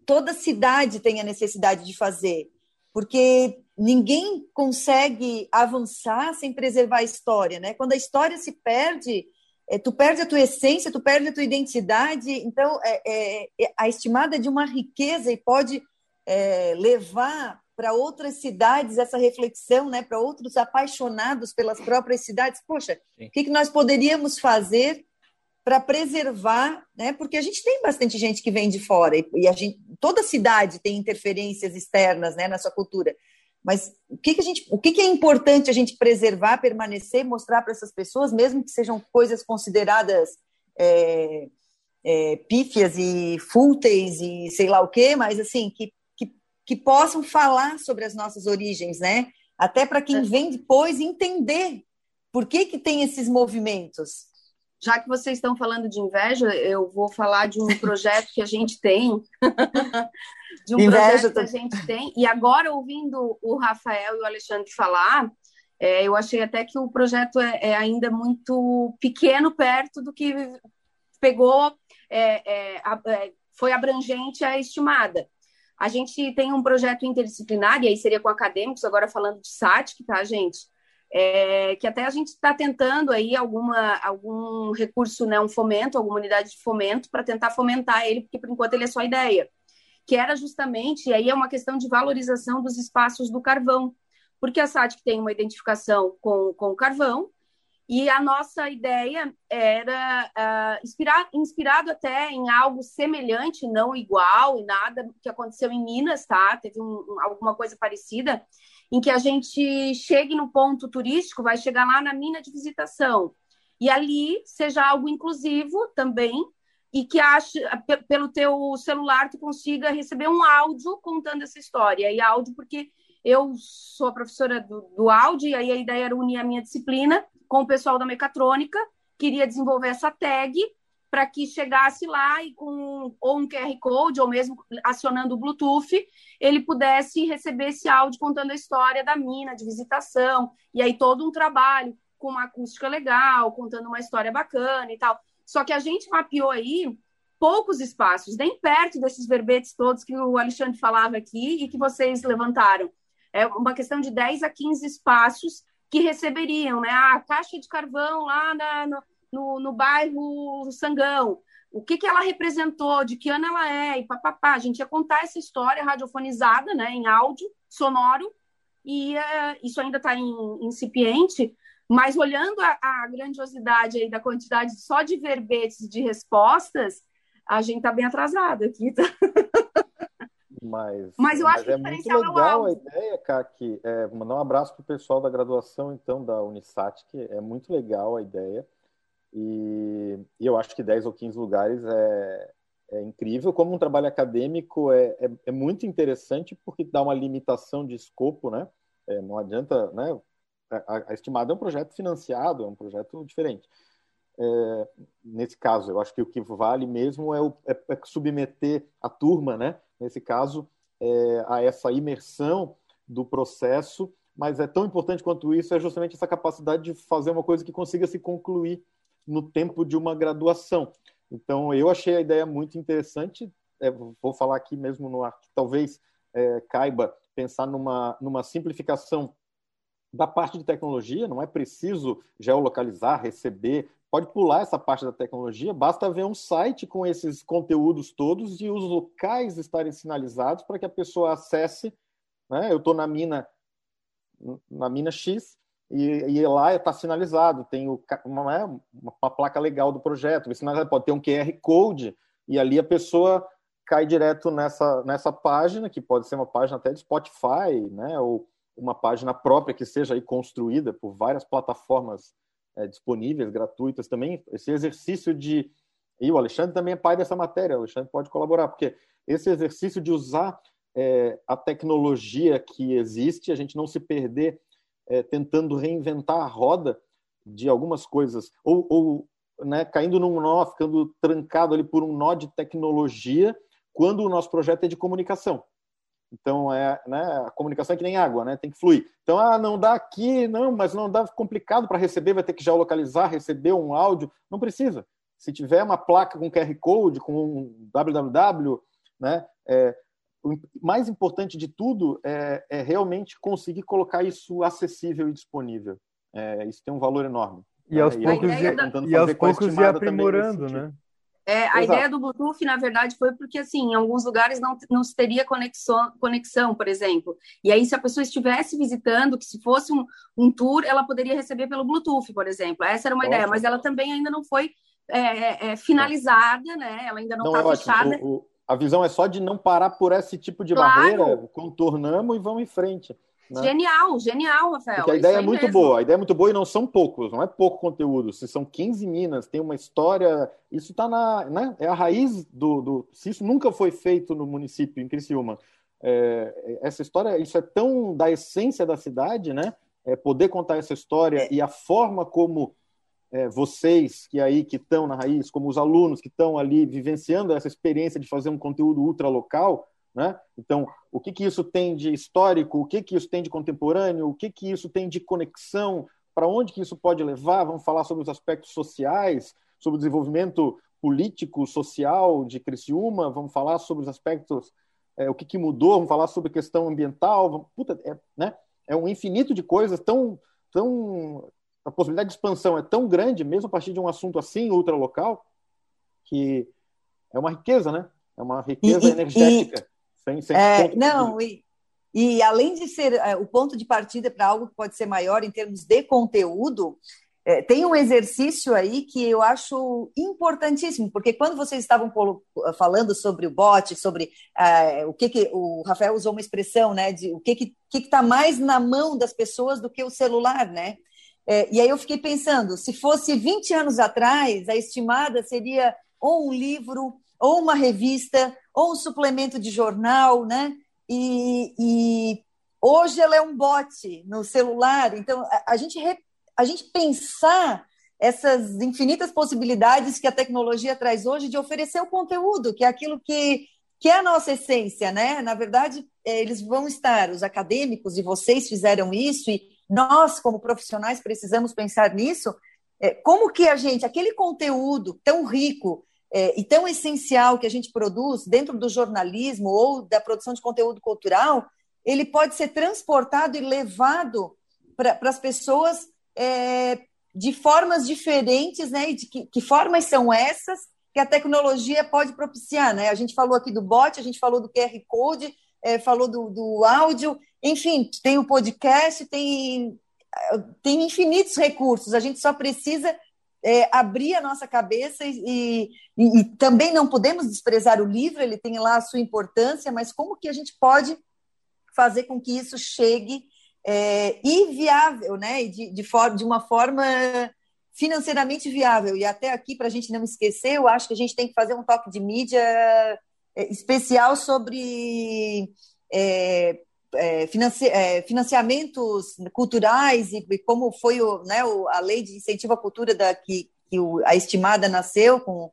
toda cidade tem a necessidade de fazer, porque ninguém consegue avançar sem preservar a história, né? Quando a história se perde, é, tu perde a tua essência, tu perde a tua identidade. Então, é, é, é a estimada é de uma riqueza e pode é, levar para outras cidades essa reflexão, né? Para outros apaixonados pelas próprias cidades. Poxa, o que, que nós poderíamos fazer para preservar, né? Porque a gente tem bastante gente que vem de fora e, e a gente, toda cidade tem interferências externas, né, na sua cultura. Mas o que, que a gente, o que, que é importante a gente preservar, permanecer, mostrar para essas pessoas, mesmo que sejam coisas consideradas é, é, pífias e fúteis e sei lá o quê, mas assim que, que, que possam falar sobre as nossas origens, né? Até para quem é. vem depois entender por que que tem esses movimentos já que vocês estão falando de inveja, eu vou falar de um projeto que a gente tem. de um inveja projeto que a gente tem. E agora, ouvindo o Rafael e o Alexandre falar, é, eu achei até que o projeto é, é, ainda muito pequeno perto do que pegou, é, é, é, foi abrangente a estimada. A gente tem um projeto interdisciplinar, e aí seria com acadêmicos, agora falando de SATIC, tá, gente? É, que até a gente está tentando aí alguma, algum recurso, né, um fomento, alguma unidade de fomento para tentar fomentar ele, porque por enquanto ele é só ideia, que era justamente, e aí é uma questão de valorização dos espaços do carvão, porque a SATIC tem uma identificação com, com o carvão, e a nossa ideia era uh, inspirar, inspirado até em algo semelhante, não igual e nada que aconteceu em Minas, tá? Teve um, alguma coisa parecida, em que a gente chegue no ponto turístico, vai chegar lá na mina de visitação. E ali seja algo inclusivo também, e que ache, pelo teu celular tu consiga receber um áudio contando essa história. E áudio porque eu sou professora do, do áudio, e aí a ideia era unir a minha disciplina com o pessoal da mecatrônica, queria desenvolver essa tag para que chegasse lá e com ou um QR Code ou mesmo acionando o Bluetooth, ele pudesse receber esse áudio contando a história da mina de visitação e aí todo um trabalho com uma acústica legal, contando uma história bacana e tal. Só que a gente mapeou aí poucos espaços, nem perto desses verbetes todos que o Alexandre falava aqui e que vocês levantaram. É uma questão de 10 a 15 espaços que receberiam, né? A caixa de carvão lá na, no, no bairro Sangão, o que, que ela representou, de que ano ela é, e papapá. A gente ia contar essa história radiofonizada, né, em áudio, sonoro, e uh, isso ainda está incipiente, mas olhando a, a, grandiosidade aí da quantidade só de verbetes de respostas, a gente está bem atrasado aqui. Tá? Mas, mas eu acho mas que é muito legal a ideia, Kaki. É, mandar um abraço para o pessoal da graduação, então, da Unisat, que é muito legal a ideia. E, e, eu acho que 10 ou 15 lugares é, é incrível. Como um trabalho acadêmico é, é, é, muito interessante porque dá uma limitação de escopo, né? É, não adianta, né? A, a, estimada é um projeto financiado, é um projeto diferente. É, nesse caso, eu acho que o que vale mesmo é, o, é, submeter a turma, né? Nesse caso, a essa imersão do processo, mas é tão importante quanto isso é justamente essa capacidade de fazer uma coisa que consiga se concluir no tempo de uma graduação. Então, eu achei a ideia muito interessante. É, vou falar aqui mesmo no ar, talvez é, caiba pensar numa, numa simplificação da parte de tecnologia, não é preciso geolocalizar, receber, pode pular essa parte da tecnologia, basta ver um site com esses conteúdos todos e os locais estarem sinalizados para que a pessoa acesse. Né? Eu estou na mina, na mina X, e, e lá está sinalizado, tem o, uma, é, uma, placa legal do projeto, pode ter um QR Code, e ali a pessoa cai direto nessa, nessa página, que pode ser uma página até de Spotify, né, ou uma página própria que seja aí construída por várias plataformas é, disponíveis, gratuitas também. Esse exercício de. E o Alexandre também é pai dessa matéria, o Alexandre pode colaborar, porque esse exercício de usar é, a tecnologia que existe, a gente não se perder é, tentando reinventar a roda de algumas coisas, ou, ou né, caindo num nó, ficando trancado ali por um nó de tecnologia, quando o nosso projeto é de comunicação. Então, é, né, a comunicação é que nem água, né? Tem que fluir. Então, ah, não dá aqui, não, mas não dá complicado para receber, vai ter que já localizar, receber um áudio. Não precisa. Se tiver uma placa com QR Code, com um www, né? É, o mais importante de tudo é, é, realmente conseguir colocar isso acessível e disponível. É, isso tem um valor enorme. E aos é, poucos, e, da... e aos poucos ir aprimorando, né? É, a Exato. ideia do Bluetooth, na verdade, foi porque, assim, em alguns lugares não, não teria conexão, conexão, por exemplo. E aí, se a pessoa estivesse visitando, que se fosse um, um tour, ela poderia receber pelo Bluetooth, por exemplo. Essa era uma ótimo. ideia, mas ela também ainda não foi é, é, é finalizada, né? Ela ainda não está é fechada. O, o, a visão é só de não parar por esse tipo de claro. barreira, contornamos e vamos em frente. Né? Genial, genial, Rafael. Porque a ideia é muito mesmo. boa, a ideia é muito boa e não são poucos, não é pouco conteúdo. Se são 15 minas, tem uma história, isso está na. Né? É a raiz do, do. Se isso nunca foi feito no município, em Criciúma, é, essa história, isso é tão da essência da cidade, né? É poder contar essa história é. e a forma como é, vocês que aí que estão na raiz, como os alunos que estão ali vivenciando essa experiência de fazer um conteúdo ultra local, né? Então, o que, que isso tem de histórico, o que, que isso tem de contemporâneo, o que, que isso tem de conexão, para onde que isso pode levar? Vamos falar sobre os aspectos sociais, sobre o desenvolvimento político, social de Criciúma, vamos falar sobre os aspectos, é, o que, que mudou, vamos falar sobre questão ambiental, vamos, puta, é, né? é um infinito de coisas tão, tão... A possibilidade de expansão é tão grande, mesmo a partir de um assunto assim, ultra local, que é uma riqueza, né? É uma riqueza e, energética. E sem, sem é, não, e, e além de ser é, o ponto de partida para algo que pode ser maior em termos de conteúdo, é, tem um exercício aí que eu acho importantíssimo, porque quando vocês estavam falando sobre o bot, sobre é, o que, que o Rafael usou uma expressão, né, de o que que está mais na mão das pessoas do que o celular, né? É, e aí eu fiquei pensando, se fosse 20 anos atrás, a estimada seria ou um livro, ou uma revista, ou um suplemento de jornal, né? E, e hoje ela é um bot no celular. Então, a, a gente, re, a gente pensar essas infinitas possibilidades que a tecnologia traz hoje de oferecer o conteúdo, que é aquilo que, que é a nossa essência, né? Na verdade, é, eles vão estar, os acadêmicos, e vocês fizeram isso, e nós, como profissionais, precisamos pensar nisso. É, como que a gente, aquele conteúdo tão rico, é, e tão essencial que a gente produz dentro do jornalismo ou da produção de conteúdo cultural, ele pode ser transportado e levado para as pessoas é, de formas diferentes, né? E de que, que, formas são essas que a tecnologia pode propiciar, né? A gente falou aqui do bot, a gente falou do QR Code, é, falou do, do áudio, enfim, tem o podcast, tem, tem infinitos recursos, a gente só precisa é, abrir a nossa cabeça e, e, e, também não podemos desprezar o livro, ele tem lá a sua importância, mas como que a gente pode fazer com que isso chegue é, e viável, né? De, de, for, de uma forma financeiramente viável. E até aqui, para a gente não esquecer, eu acho que a gente tem que fazer um toque de mídia especial sobre é, é, financi é, financiamentos culturais e, e, como foi o, né, o, a lei de incentivo à cultura da, que, que o, a estimada nasceu com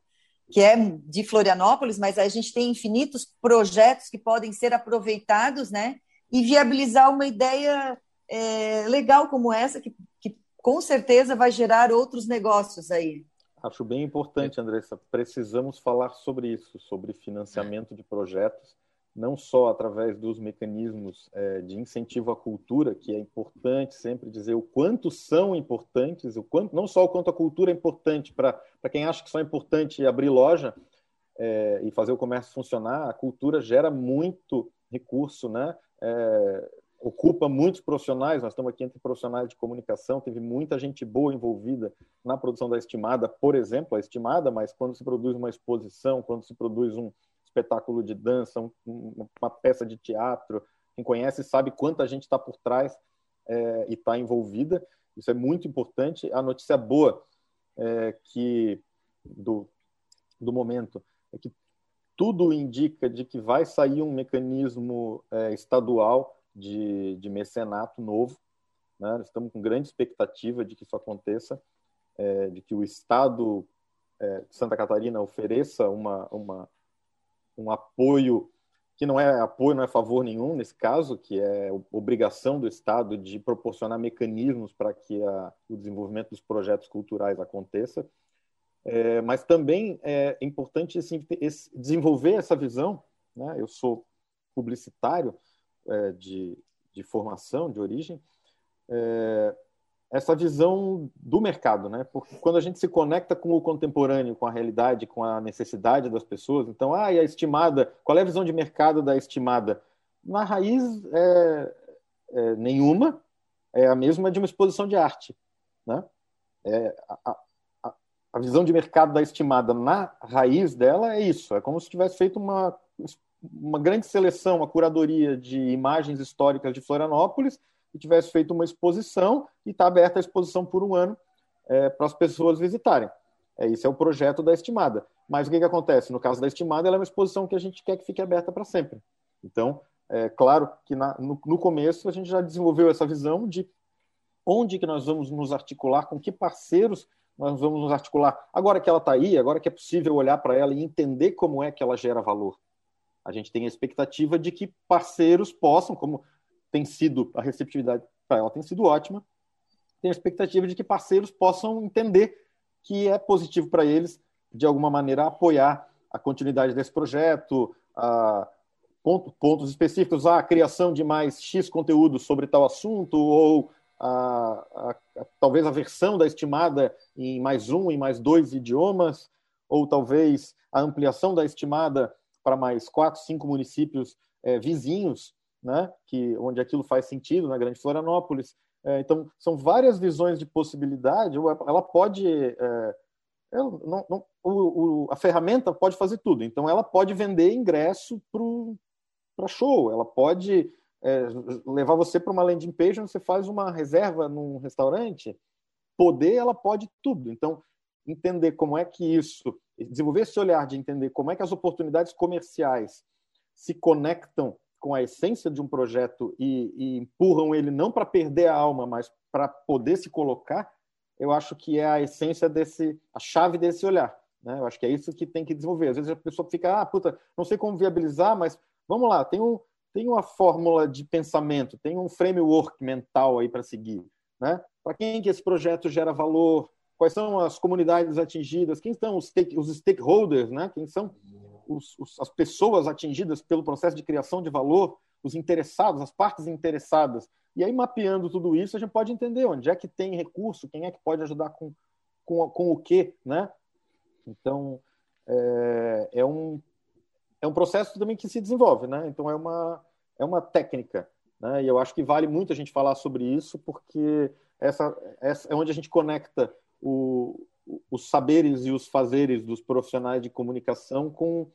que é de Florianópolis, mas a gente tem infinitos projetos que podem ser aproveitados, né, e viabilizar uma ideia é, legal como essa que, que com certeza vai gerar outros negócios aí. Acho bem importante, Andressa. Precisamos falar sobre isso, sobre financiamento de projetos não só através dos mecanismos é, de incentivo à cultura, que é importante sempre dizer o quanto são importantes, o quanto, não só o quanto a cultura é importante para quem acha que só é importante abrir loja é, e fazer o comércio funcionar, a cultura gera muito recurso, né? É, ocupa muitos profissionais, nós estamos aqui entre profissionais de comunicação, teve muita gente boa envolvida na produção da Estimada, por exemplo, a Estimada, mas quando se produz uma exposição, quando se produz um, espetáculo de dança, um, uma peça de teatro. Quem conhece sabe quanta gente está por trás é, e está envolvida. Isso é muito importante. A notícia boa é que do, do momento é que tudo indica de que vai sair um mecanismo é, estadual de, de mecenato novo. né? estamos com grande expectativa de que isso aconteça, é, de que o Estado é, de Santa Catarina ofereça uma, uma, um apoio que não é apoio, não é favor nenhum nesse caso, que é obrigação do Estado de proporcionar mecanismos para que a, o desenvolvimento dos projetos culturais aconteça. É, mas também é importante assim, esse, desenvolver essa visão. Né? Eu sou publicitário é, de, de formação, de origem, é, essa visão do mercado, né? Porque quando a gente se conecta com o contemporâneo, com a realidade, com a necessidade das pessoas, então, ah, e a estimada, qual é a visão de mercado da estimada? Na raiz, é, é nenhuma, é a mesma de uma exposição de arte, né? É, a, a, a visão de mercado da estimada na raiz dela é isso, é como se tivesse feito uma, uma grande seleção, uma curadoria de imagens históricas de Florianópolis e tivesse feito uma exposição e está aberta a exposição por um ano é, para as pessoas visitarem. É, esse é o projeto da estimada. Mas o que, que acontece? No caso da estimada, ela é uma exposição que a gente quer que fique aberta para sempre. Então, é claro que na, no, no começo a gente já desenvolveu essa visão de onde que nós vamos nos articular, com que parceiros nós vamos nos articular. Agora que ela está aí, agora que é possível olhar para ela e entender como é que ela gera valor. A gente tem a expectativa de que parceiros possam, como tem sido, a receptividade para ela tem sido ótima. Tem a expectativa de que parceiros possam entender que é positivo para eles, de alguma maneira, apoiar a continuidade desse projeto, a ponto, pontos específicos, a criação de mais X conteúdo sobre tal assunto, ou a, a, a, talvez a versão da estimada em mais um, em mais dois idiomas, ou talvez a ampliação da estimada para mais quatro, cinco municípios é, vizinhos né, que, onde aquilo faz sentido, na Grande Florianópolis. É, então, são várias visões de possibilidade. Ela pode. É, ela não, não, o, o, a ferramenta pode fazer tudo. Então, ela pode vender ingresso para show, ela pode é, levar você para uma landing page onde você faz uma reserva num restaurante. Poder, ela pode tudo. Então, entender como é que isso, desenvolver esse olhar de entender como é que as oportunidades comerciais se conectam com a essência de um projeto e, e empurram ele não para perder a alma, mas para poder se colocar, eu acho que é a essência desse, a chave desse olhar. Né? Eu acho que é isso que tem que desenvolver. Às vezes a pessoa fica, ah, puta, não sei como viabilizar, mas vamos lá, tem, um, tem uma fórmula de pensamento, tem um framework mental aí para seguir. Né? Para quem que esse projeto gera valor? Quais são as comunidades atingidas? Quem são os, stake, os stakeholders? Né? Quem são os, os, as pessoas atingidas pelo processo de criação de valor, os interessados, as partes interessadas. E aí, mapeando tudo isso, a gente pode entender onde é que tem recurso, quem é que pode ajudar com, com, com o quê, né? Então, é, é, um, é um processo também que se desenvolve, né? Então, é uma, é uma técnica, né? E eu acho que vale muito a gente falar sobre isso, porque essa, essa é onde a gente conecta o, os saberes e os fazeres dos profissionais de comunicação com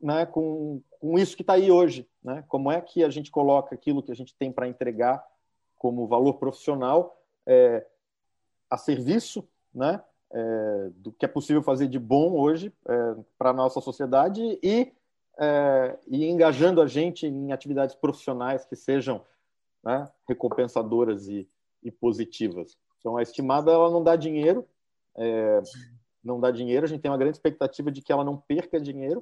né, com, com isso que está aí hoje. Né? Como é que a gente coloca aquilo que a gente tem para entregar como valor profissional é, a serviço né, é, do que é possível fazer de bom hoje é, para a nossa sociedade e, é, e engajando a gente em atividades profissionais que sejam né, recompensadoras e, e positivas. Então, a estimada ela não dá dinheiro, é, não dá dinheiro, a gente tem uma grande expectativa de que ela não perca dinheiro,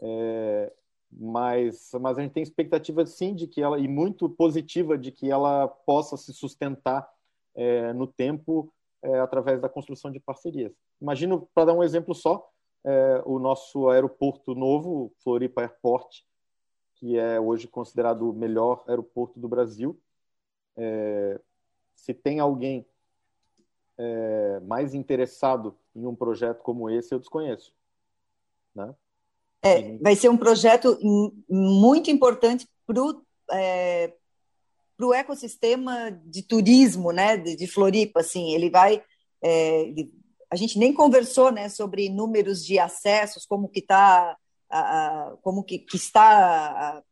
é, mas, mas a gente tem expectativa sim de que ela, e muito positiva, de que ela possa se sustentar é, no tempo é, através da construção de parcerias. Imagino, para dar um exemplo só, é, o nosso aeroporto novo, Floripa Airport, que é hoje considerado o melhor aeroporto do Brasil. É, se tem alguém é, mais interessado em um projeto como esse, eu desconheço. Né? É, vai ser um projeto muito importante para o é, pro ecossistema de turismo né, de, de Floripa. Assim, ele vai. É, ele, a gente nem conversou né, sobre números de acessos, como que está como que, que está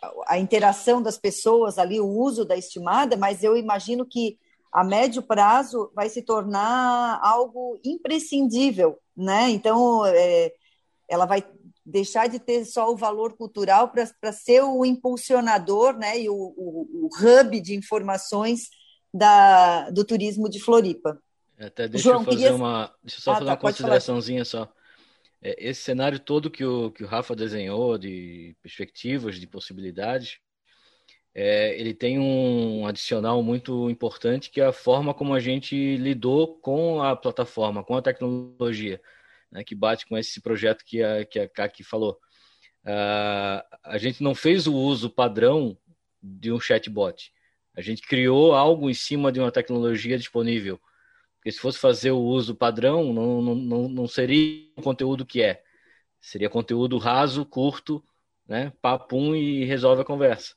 a, a, interação das pessoas ali, o uso da estimada, mas eu imagino que a médio prazo vai se tornar algo imprescindível, né? Então, é, ela vai deixar de ter só o valor cultural para ser o impulsionador né, e o, o, o hub de informações da, do turismo de Floripa. Até deixa João, eu fazer queria... uma. Deixa eu só ah, fazer tá, uma consideraçãozinha só. É, esse cenário todo que o, que o Rafa desenhou de perspectivas, de possibilidades, é, ele tem um adicional muito importante que é a forma como a gente lidou com a plataforma, com a tecnologia, né, que bate com esse projeto que a, que a Kaki falou. Uh, a gente não fez o uso padrão de um chatbot. A gente criou algo em cima de uma tecnologia disponível. Porque se fosse fazer o uso padrão, não, não, não seria o conteúdo que é. Seria conteúdo raso, curto, né? papum e resolve a conversa.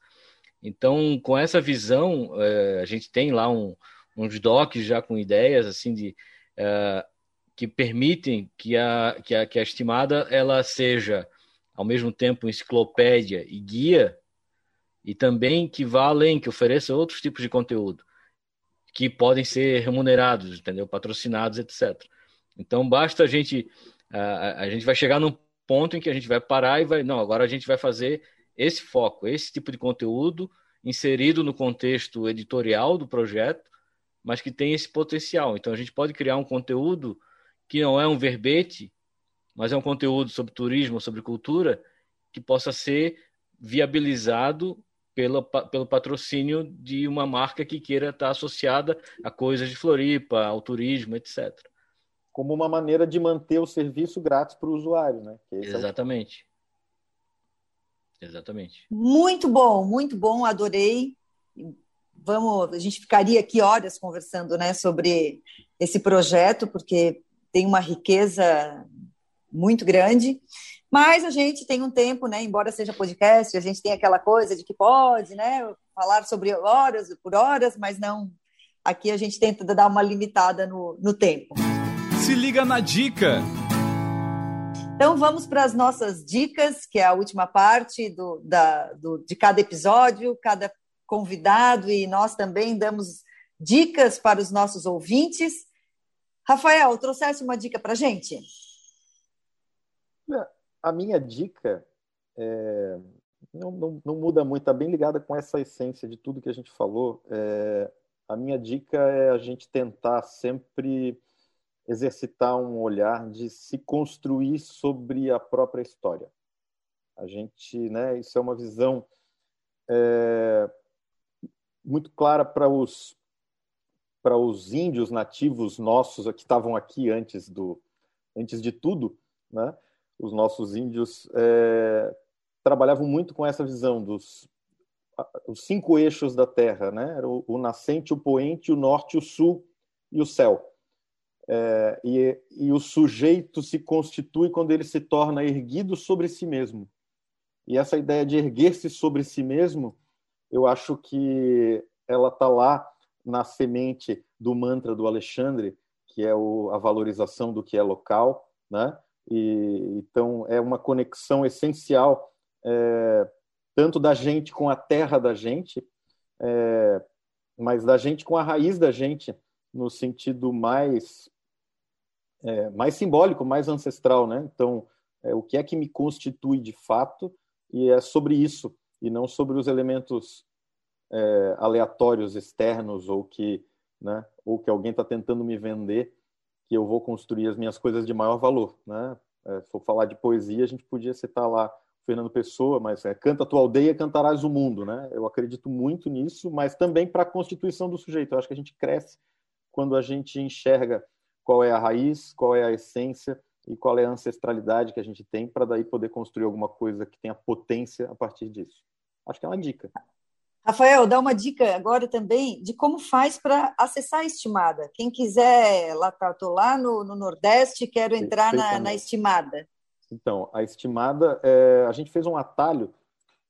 Então, com essa visão, é, a gente tem lá um, uns docs já com ideias assim de é, que permitem que a, que a, que a estimada ela seja ao mesmo tempo enciclopédia e guia e também que vá além, que ofereça outros tipos de conteúdo que podem ser remunerados, entendeu? Patrocinados, etc. Então basta a gente a, a gente vai chegar num ponto em que a gente vai parar e vai não, agora a gente vai fazer esse foco, esse tipo de conteúdo inserido no contexto editorial do projeto, mas que tem esse potencial. Então a gente pode criar um conteúdo que não é um verbete, mas é um conteúdo sobre turismo, sobre cultura, que possa ser viabilizado pelo, pelo patrocínio de uma marca que queira estar associada a coisas de Floripa, ao turismo, etc. Como uma maneira de manter o serviço grátis para o usuário, né? Exatamente. É o... Exatamente. Muito bom, muito bom, adorei. Vamos, a gente ficaria aqui horas conversando, né, sobre esse projeto, porque tem uma riqueza muito grande. Mas a gente tem um tempo, né? Embora seja podcast, a gente tem aquela coisa de que pode, né? Falar sobre horas por horas, mas não. Aqui a gente tenta dar uma limitada no, no tempo. Se liga na dica! Então vamos para as nossas dicas, que é a última parte do, da, do, de cada episódio, cada convidado, e nós também damos dicas para os nossos ouvintes. Rafael, trouxesse uma dica para a gente? a minha dica é, não, não, não, muda muito, está bem ligada com essa essência de tudo que a gente falou. É, a minha dica é a gente tentar sempre exercitar um olhar de se construir sobre a própria história. A gente, né, isso é uma visão é, muito clara para os para os índios nativos nossos que estavam aqui antes do antes de tudo, né? os nossos índios é, trabalhavam muito com essa visão dos os cinco eixos da Terra, né? O, o, nascente, o poente, o norte, o sul e o céu. É, e, e o sujeito se constitui quando ele se torna erguido sobre si mesmo. E essa ideia de erguer-se sobre si mesmo, eu acho que ela está lá na semente do mantra do Alexandre, que é o, a valorização do que é local, né? E, então, é uma conexão essencial, é, tanto da gente com a terra da gente, é, mas da gente com a raiz da gente, no sentido mais, é, mais simbólico, mais ancestral. Né? Então, é, o que é que me constitui de fato, e é sobre isso, e não sobre os elementos é, aleatórios externos ou que, né, ou que alguém está tentando me vender que eu vou construir as minhas coisas de maior valor, né? É, se for falar de poesia, a gente podia citar lá Fernando Pessoa, mas é, canta tua aldeia, cantarás o mundo, né? Eu acredito muito nisso, mas também para a constituição do sujeito. Eu acho que a gente cresce quando a gente enxerga qual é a raiz, qual é a essência e qual é a ancestralidade que a gente tem para daí poder construir alguma coisa que tenha potência a partir disso. Acho que é uma dica. Rafael, dá uma dica agora também de como faz para acessar a estimada. Quem quiser, lá estou tá, lá no, no, Nordeste, quero entrar na, na, estimada. Então, a estimada, é, a gente fez um atalho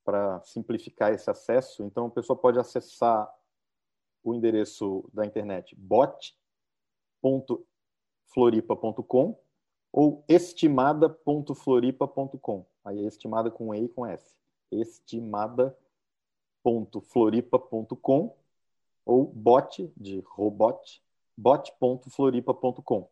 para simplificar esse acesso. Então, a pessoa pode acessar o endereço da internet bot.floripa.com ou estimada.floripa.com. Aí é estimada com E e com S. Estimada.floripa.com ou bot de robot, bot.floripa.com.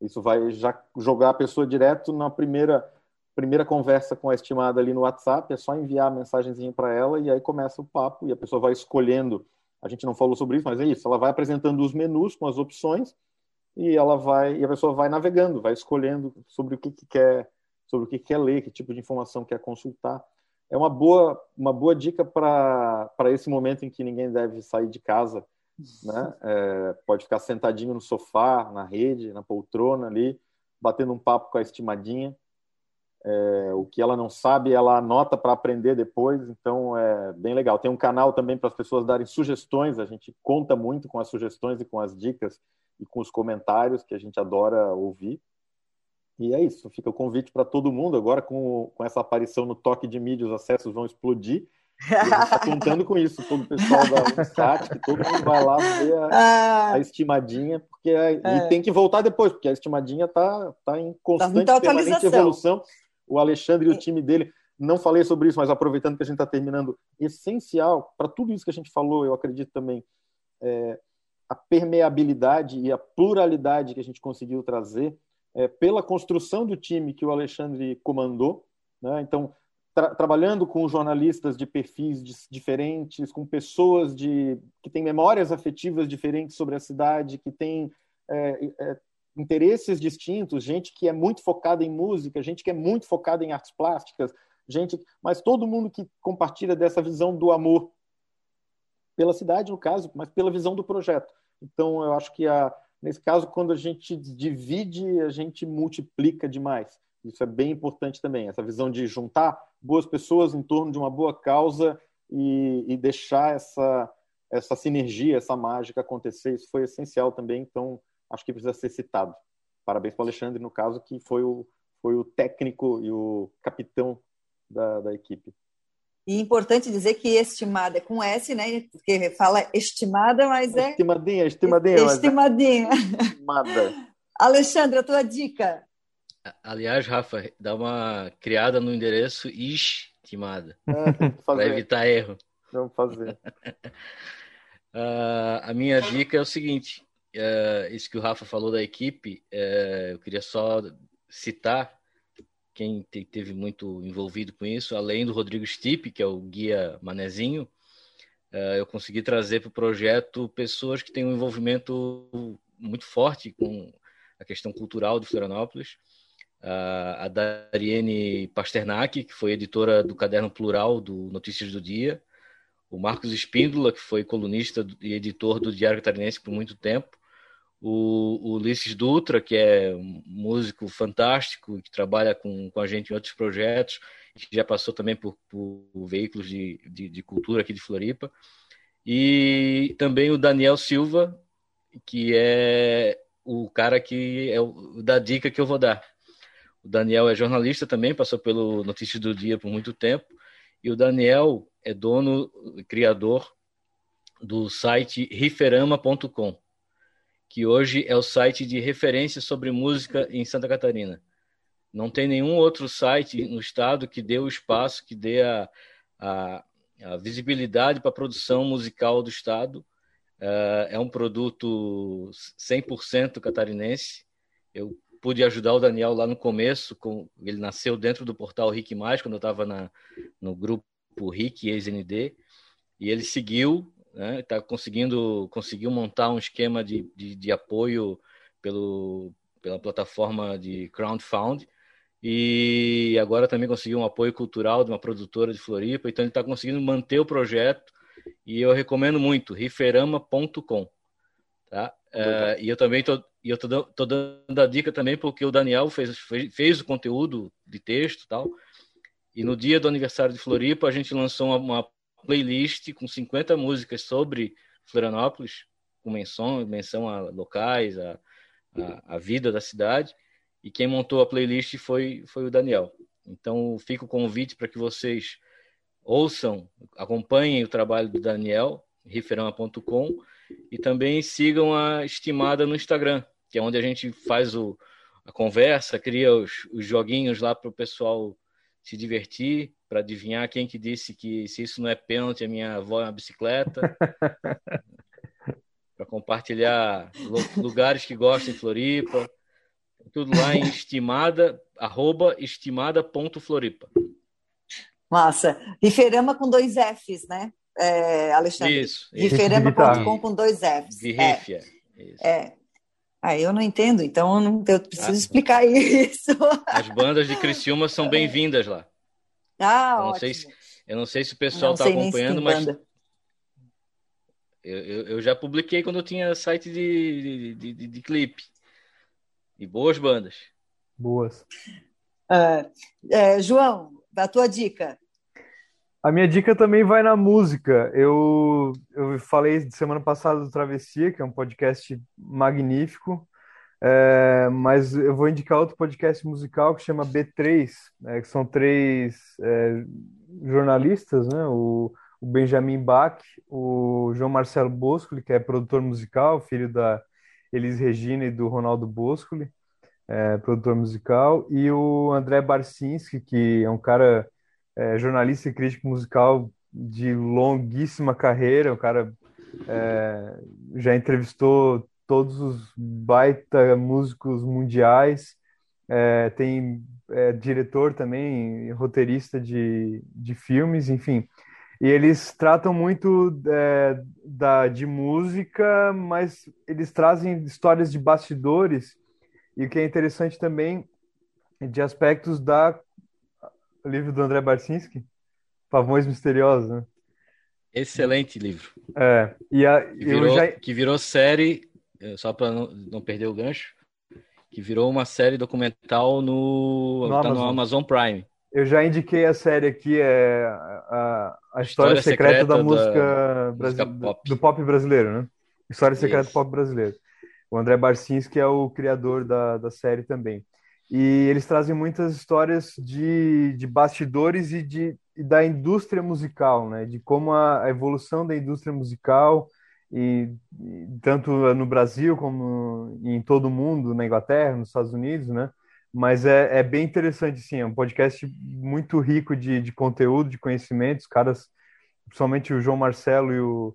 Isso vai já jogar a pessoa direto na primeira primeira conversa com a estimada ali no WhatsApp, é só enviar a mensagenzinha para ela e aí começa o papo e a pessoa vai escolhendo a gente não falou sobre isso, mas é isso. Ela vai apresentando os menus com as opções e ela vai e a pessoa vai navegando, vai escolhendo sobre o que, que quer, sobre o que quer ler, que tipo de informação quer consultar. É uma boa uma boa dica para esse momento em que ninguém deve sair de casa, né? É, pode ficar sentadinho no sofá, na rede, na poltrona ali, batendo um papo com a estimadinha é, o que ela não sabe, ela anota para aprender depois, então é bem legal. Tem um canal também para as pessoas darem sugestões, a gente conta muito com as sugestões e com as dicas e com os comentários, que a gente adora ouvir. E é isso, fica o convite para todo mundo. Agora, com, com essa aparição no toque de mídia, os acessos vão explodir. E a gente está contando com isso, todo o pessoal da Unsat, que todo mundo vai lá ver a, ah. a estimadinha, porque é, é. e tem que voltar depois, porque a estimadinha está tá em constante, tá permanente evolução o Alexandre e o time dele. Não falei sobre isso, mas aproveitando que a gente está terminando, essencial para tudo isso que a gente falou, eu acredito também, é, a permeabilidade e a pluralidade que a gente conseguiu trazer é, pela construção do time que o Alexandre comandou. Né? Então, tra trabalhando com jornalistas de perfis diferentes, com pessoas de, que têm memórias afetivas diferentes sobre a cidade, que têm é, é, interesses distintos, gente que é muito focada em música, gente que é muito focada em artes plásticas, gente, mas todo mundo que compartilha dessa visão do amor pela cidade, no caso, mas pela visão do projeto. Então, eu acho que a, nesse caso, quando a gente divide, a gente multiplica demais. Isso é bem importante também, essa visão de juntar boas pessoas em torno de uma boa causa e, e deixar essa, essa sinergia, essa mágica acontecer. Isso foi essencial também. Então, acho que precisa ser citado. Parabéns para o Alexandre, no caso, que foi o, foi o técnico e o capitão da, da equipe. E importante dizer que estimada é com S, né? Porque fala estimada, mas é. Estimadinha, estimadinha. É estimadinha. Estimada. Alexandre, a tua dica. Aliás, Rafa, dá uma criada no endereço estimada. É, para evitar erro. Vamos fazer. uh, a minha dica é o seguinte: uh, isso que o Rafa falou da equipe, uh, eu queria só citar quem te, teve muito envolvido com isso, além do Rodrigo Stipe, que é o guia Manezinho, uh, eu consegui trazer para o projeto pessoas que têm um envolvimento muito forte com a questão cultural de Florianópolis. a Dariene Pasternak, que foi editora do Caderno Plural do Notícias do Dia, o Marcos Espíndola, que foi colunista e editor do Diário Catarinense por muito tempo, o, o Ulisses Dutra, que é um músico fantástico, que trabalha com, com a gente em outros projetos, que já passou também por, por veículos de, de, de, cultura aqui de Floripa, e também o Daniel Silva, que é o cara que é o da dica que eu vou dar. O Daniel é jornalista também, passou pelo Notícias do Dia por muito tempo, e o Daniel é dono, criador do site riferama.com que hoje é o site de referência sobre música em Santa Catarina. Não tem nenhum outro site no estado que dê o espaço, que dê a, a, a visibilidade para a produção musical do estado. Uh, é um produto 100% catarinense. Eu pude ajudar o Daniel lá no começo, com, ele nasceu dentro do portal Rick Mais, quando eu estava no grupo Rick ex-ND, e ele seguiu né? Está conseguindo conseguiu montar um esquema de, de, de, apoio pelo, pela plataforma de crowdfund e agora também conseguiu um apoio cultural de uma produtora de Floripa. Então ele está conseguindo manter o projeto e eu recomendo muito riferama.com, tá? Uh, e eu também tô e eu tô, dando, tô dando a dica também porque o Daniel fez, fez, fez o conteúdo de texto tal. E no dia do aniversário de Floripa, a gente lançou uma, uma playlist com 50 músicas sobre Florianópolis, com menção, menção a locais, a, a, a, vida da cidade. E quem montou a playlist foi, foi o Daniel. Então, fica o convite para que vocês ouçam, acompanhem o trabalho do Daniel, riferama.com, e também sigam a Estimada no Instagram, que é onde a gente faz o, a conversa, cria os, os joguinhos lá para o pessoal se divertir para adivinhar quem que disse que se isso não é pênalti, a minha avó é uma bicicleta. para compartilhar lugares que gostam em Floripa. Tudo lá em estimada, arroba estimada.floripa. Massa. Riferama com dois Fs, né? é, Alexandre? Isso. Riferama.com com dois Fs. Virrífia. É. é. Ah, eu não entendo, então eu, não, eu preciso ah, explicar isso. As bandas de Criciúma são bem-vindas lá. Ah, eu não ótimo. Sei se, eu não sei se o pessoal está acompanhando, mas eu, eu, eu, já publiquei quando eu tinha site de, de, de, de clipe. E boas bandas. Boas. Uh, é, João, da tua dica. A minha dica também vai na música. Eu, eu falei semana passada do Travessia, que é um podcast magnífico, é, mas eu vou indicar outro podcast musical que chama B3, é, que são três é, jornalistas, né? O, o, Benjamin Bach, o João Marcelo Boscoli, que é produtor musical, filho da Elis Regina e do Ronaldo Boscoli, é, produtor musical, e o André Barcinski, que é um cara é, jornalista e crítico musical de longuíssima carreira, o cara é, já entrevistou todos os baita músicos mundiais, é, tem é, diretor também, roteirista de, de filmes, enfim. E eles tratam muito é, da, de música, mas eles trazem histórias de bastidores, e o que é interessante também de aspectos da o livro do André Barcinski, Pavões Misteriosos, né? Excelente livro. É, e a, que, virou, já... que virou série, eh, só para não, não, perder o gancho, que virou uma série documental no, no, tá Amazon. no Amazon Prime. Eu já indiquei a série aqui, é a, a história, história secreta, secreta, da, música, da, música pop. do pop brasileiro, né? História secreta Isso. do pop brasileiro. O André Barcinski é o criador da, da série também. E eles trazem muitas histórias de, de bastidores e, de, e da indústria musical, né? De como a, a evolução da indústria musical, e, e, tanto no Brasil como em todo o mundo, na Inglaterra, nos Estados Unidos, né? Mas é, é bem interessante, sim. É um podcast muito rico de, de conteúdo, de conhecimentos. Caras, principalmente o João Marcelo e o,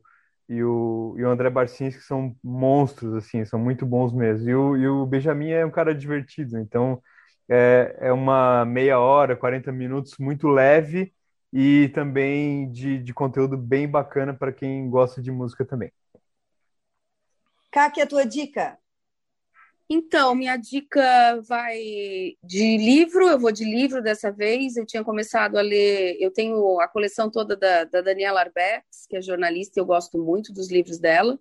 e o, e o André Barcinski são monstros, assim, são muito bons mesmo. E o, e o Benjamin é um cara divertido, então é, é uma meia hora, 40 minutos muito leve e também de, de conteúdo bem bacana para quem gosta de música também. Kaki, a tua dica? Então, minha dica vai de livro, eu vou de livro dessa vez. Eu tinha começado a ler, eu tenho a coleção toda da, da Daniela Arbex, que é jornalista, eu gosto muito dos livros dela,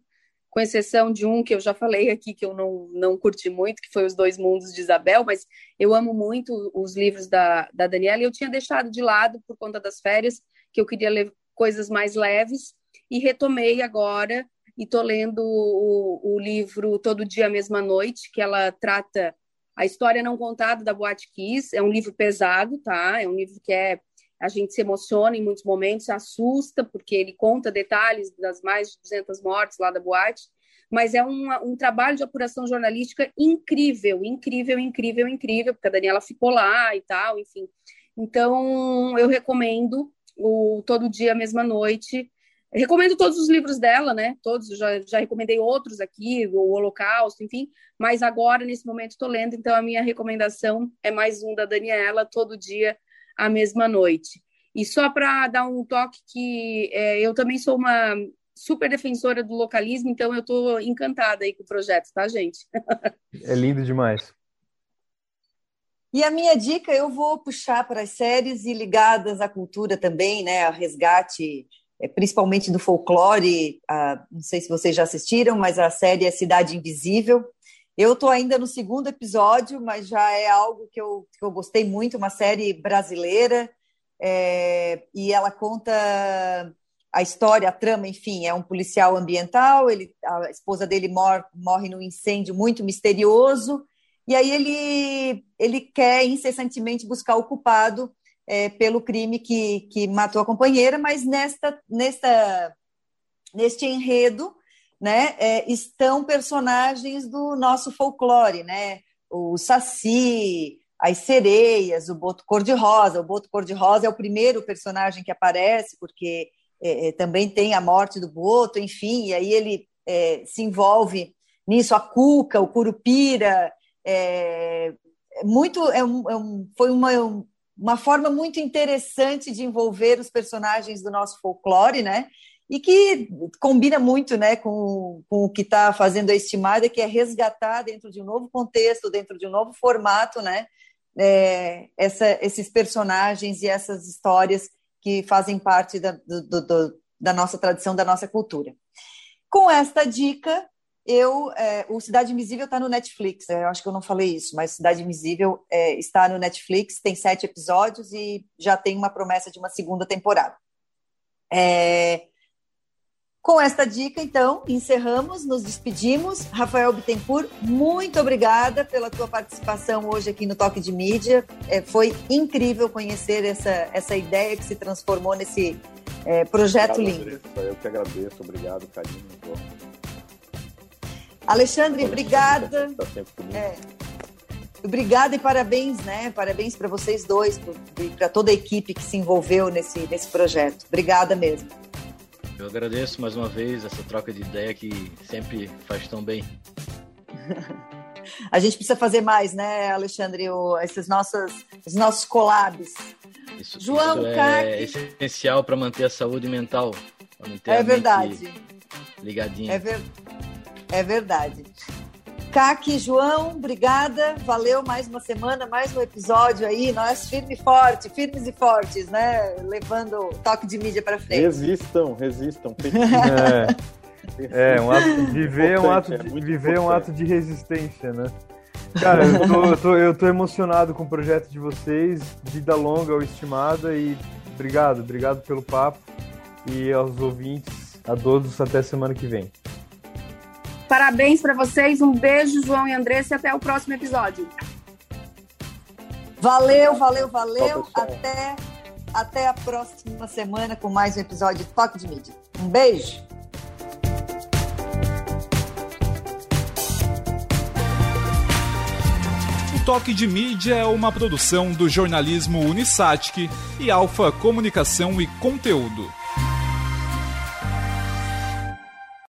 com exceção de um que eu já falei aqui que eu não, não curti muito, que foi Os Dois Mundos de Isabel, mas eu amo muito os livros da, da Daniela e eu tinha deixado de lado por conta das férias, que eu queria ler coisas mais leves, e retomei agora e estou lendo o, o, livro Todo Dia, Mesma Noite, que ela trata a história não contada da Boate Kiss. É um livro pesado, tá? É um livro que é a gente se emociona em muitos momentos, assusta, porque ele conta detalhes das mais de 200 mortes lá da boate, mas é um, um trabalho de apuração jornalística incrível, incrível, incrível, incrível, porque a Daniela ficou lá e tal, enfim. Então, eu recomendo o Todo Dia, Mesma Noite, recomendo todos os livros dela, né? Todos, já, já recomendei outros aqui, o Holocausto, enfim, mas agora, nesse momento, estou lendo, então a minha recomendação é mais um da Daniela, todo dia, a mesma noite. E só para dar um toque que é, eu também sou uma super defensora do localismo, então eu estou encantada aí com o projeto, tá, gente? É lindo demais. E a minha dica eu vou puxar para as séries e ligadas à cultura também, né? A resgate principalmente do folclore. Não sei se vocês já assistiram, mas a série é Cidade Invisível. Eu estou ainda no segundo episódio, mas já é algo que eu, que eu gostei muito, uma série brasileira, é, e ela conta a história, a trama, enfim, é um policial ambiental, ele, a esposa dele mor, morre num incêndio muito misterioso, e aí ele, ele quer incessantemente buscar o culpado é, pelo crime que, que matou a companheira, mas nesta, nesta, neste enredo né, é, estão personagens do nosso folclore, né? O Saci, as sereias, o Boto Cor-de-Rosa. O Boto Cor-de-Rosa é o primeiro personagem que aparece, porque é, é também tem a morte do Boto, enfim, e aí ele é, se envolve nisso, a Cuca, o Curupira, é, muito, um, um, foi uma, uma forma muito interessante de envolver os personagens do nosso folclore, né? E que combina muito né, com, com o que está fazendo a estimada, que é resgatar dentro de um novo contexto, dentro de um novo formato, né? É, essa, esses personagens e essas histórias que fazem parte da, do, do, da nossa tradição, da nossa cultura. Com esta dica, eu, é, o Cidade Invisível está no Netflix. É, eu acho que eu não falei isso, mas Cidade Invisível é, está no Netflix, tem sete episódios e já tem uma promessa de uma segunda temporada. É, com esta dica, então, encerramos, nos despedimos. Rafael Bittencourt, muito obrigada pela tua participação hoje aqui no Toque de Mídia. É, foi incrível conhecer essa, essa ideia que se transformou nesse é, projeto obrigado, lindo. Andressa, eu que agradeço, obrigado, carinho. Alexandre, obrigada. Tá é, obrigada e parabéns, né? Parabéns para vocês dois, para toda a equipe que se envolveu nesse, nesse projeto. Obrigada mesmo. Eu agradeço mais uma vez essa troca de ideia que sempre faz tão bem. a gente precisa fazer mais, né, Alexandre? O, esses nossos, os nossos collabs. Isso, João isso é essencial para manter a saúde mental. é verdade. Ligadinha. É, ver, é verdade. Kaki, João, obrigada. Valeu mais uma semana, mais um episódio aí. Nós firme e forte, firmes e fortes, né? Levando o toque de mídia para frente. Resistam, resistam. É, é um ato, viver é um ato de, é viver é um ato de resistência, né? Cara, eu tô, eu, tô, eu tô emocionado com o projeto de vocês, vida longa ou estimada, e obrigado, obrigado pelo papo. E aos ouvintes, a todos, até semana que vem. Parabéns para vocês, um beijo, João e Andressa, e até o próximo episódio. Valeu, valeu, valeu. Até, até a próxima semana com mais um episódio de Toque de Mídia. Um beijo. O Toque de Mídia é uma produção do jornalismo Unisatic e Alfa Comunicação e Conteúdo.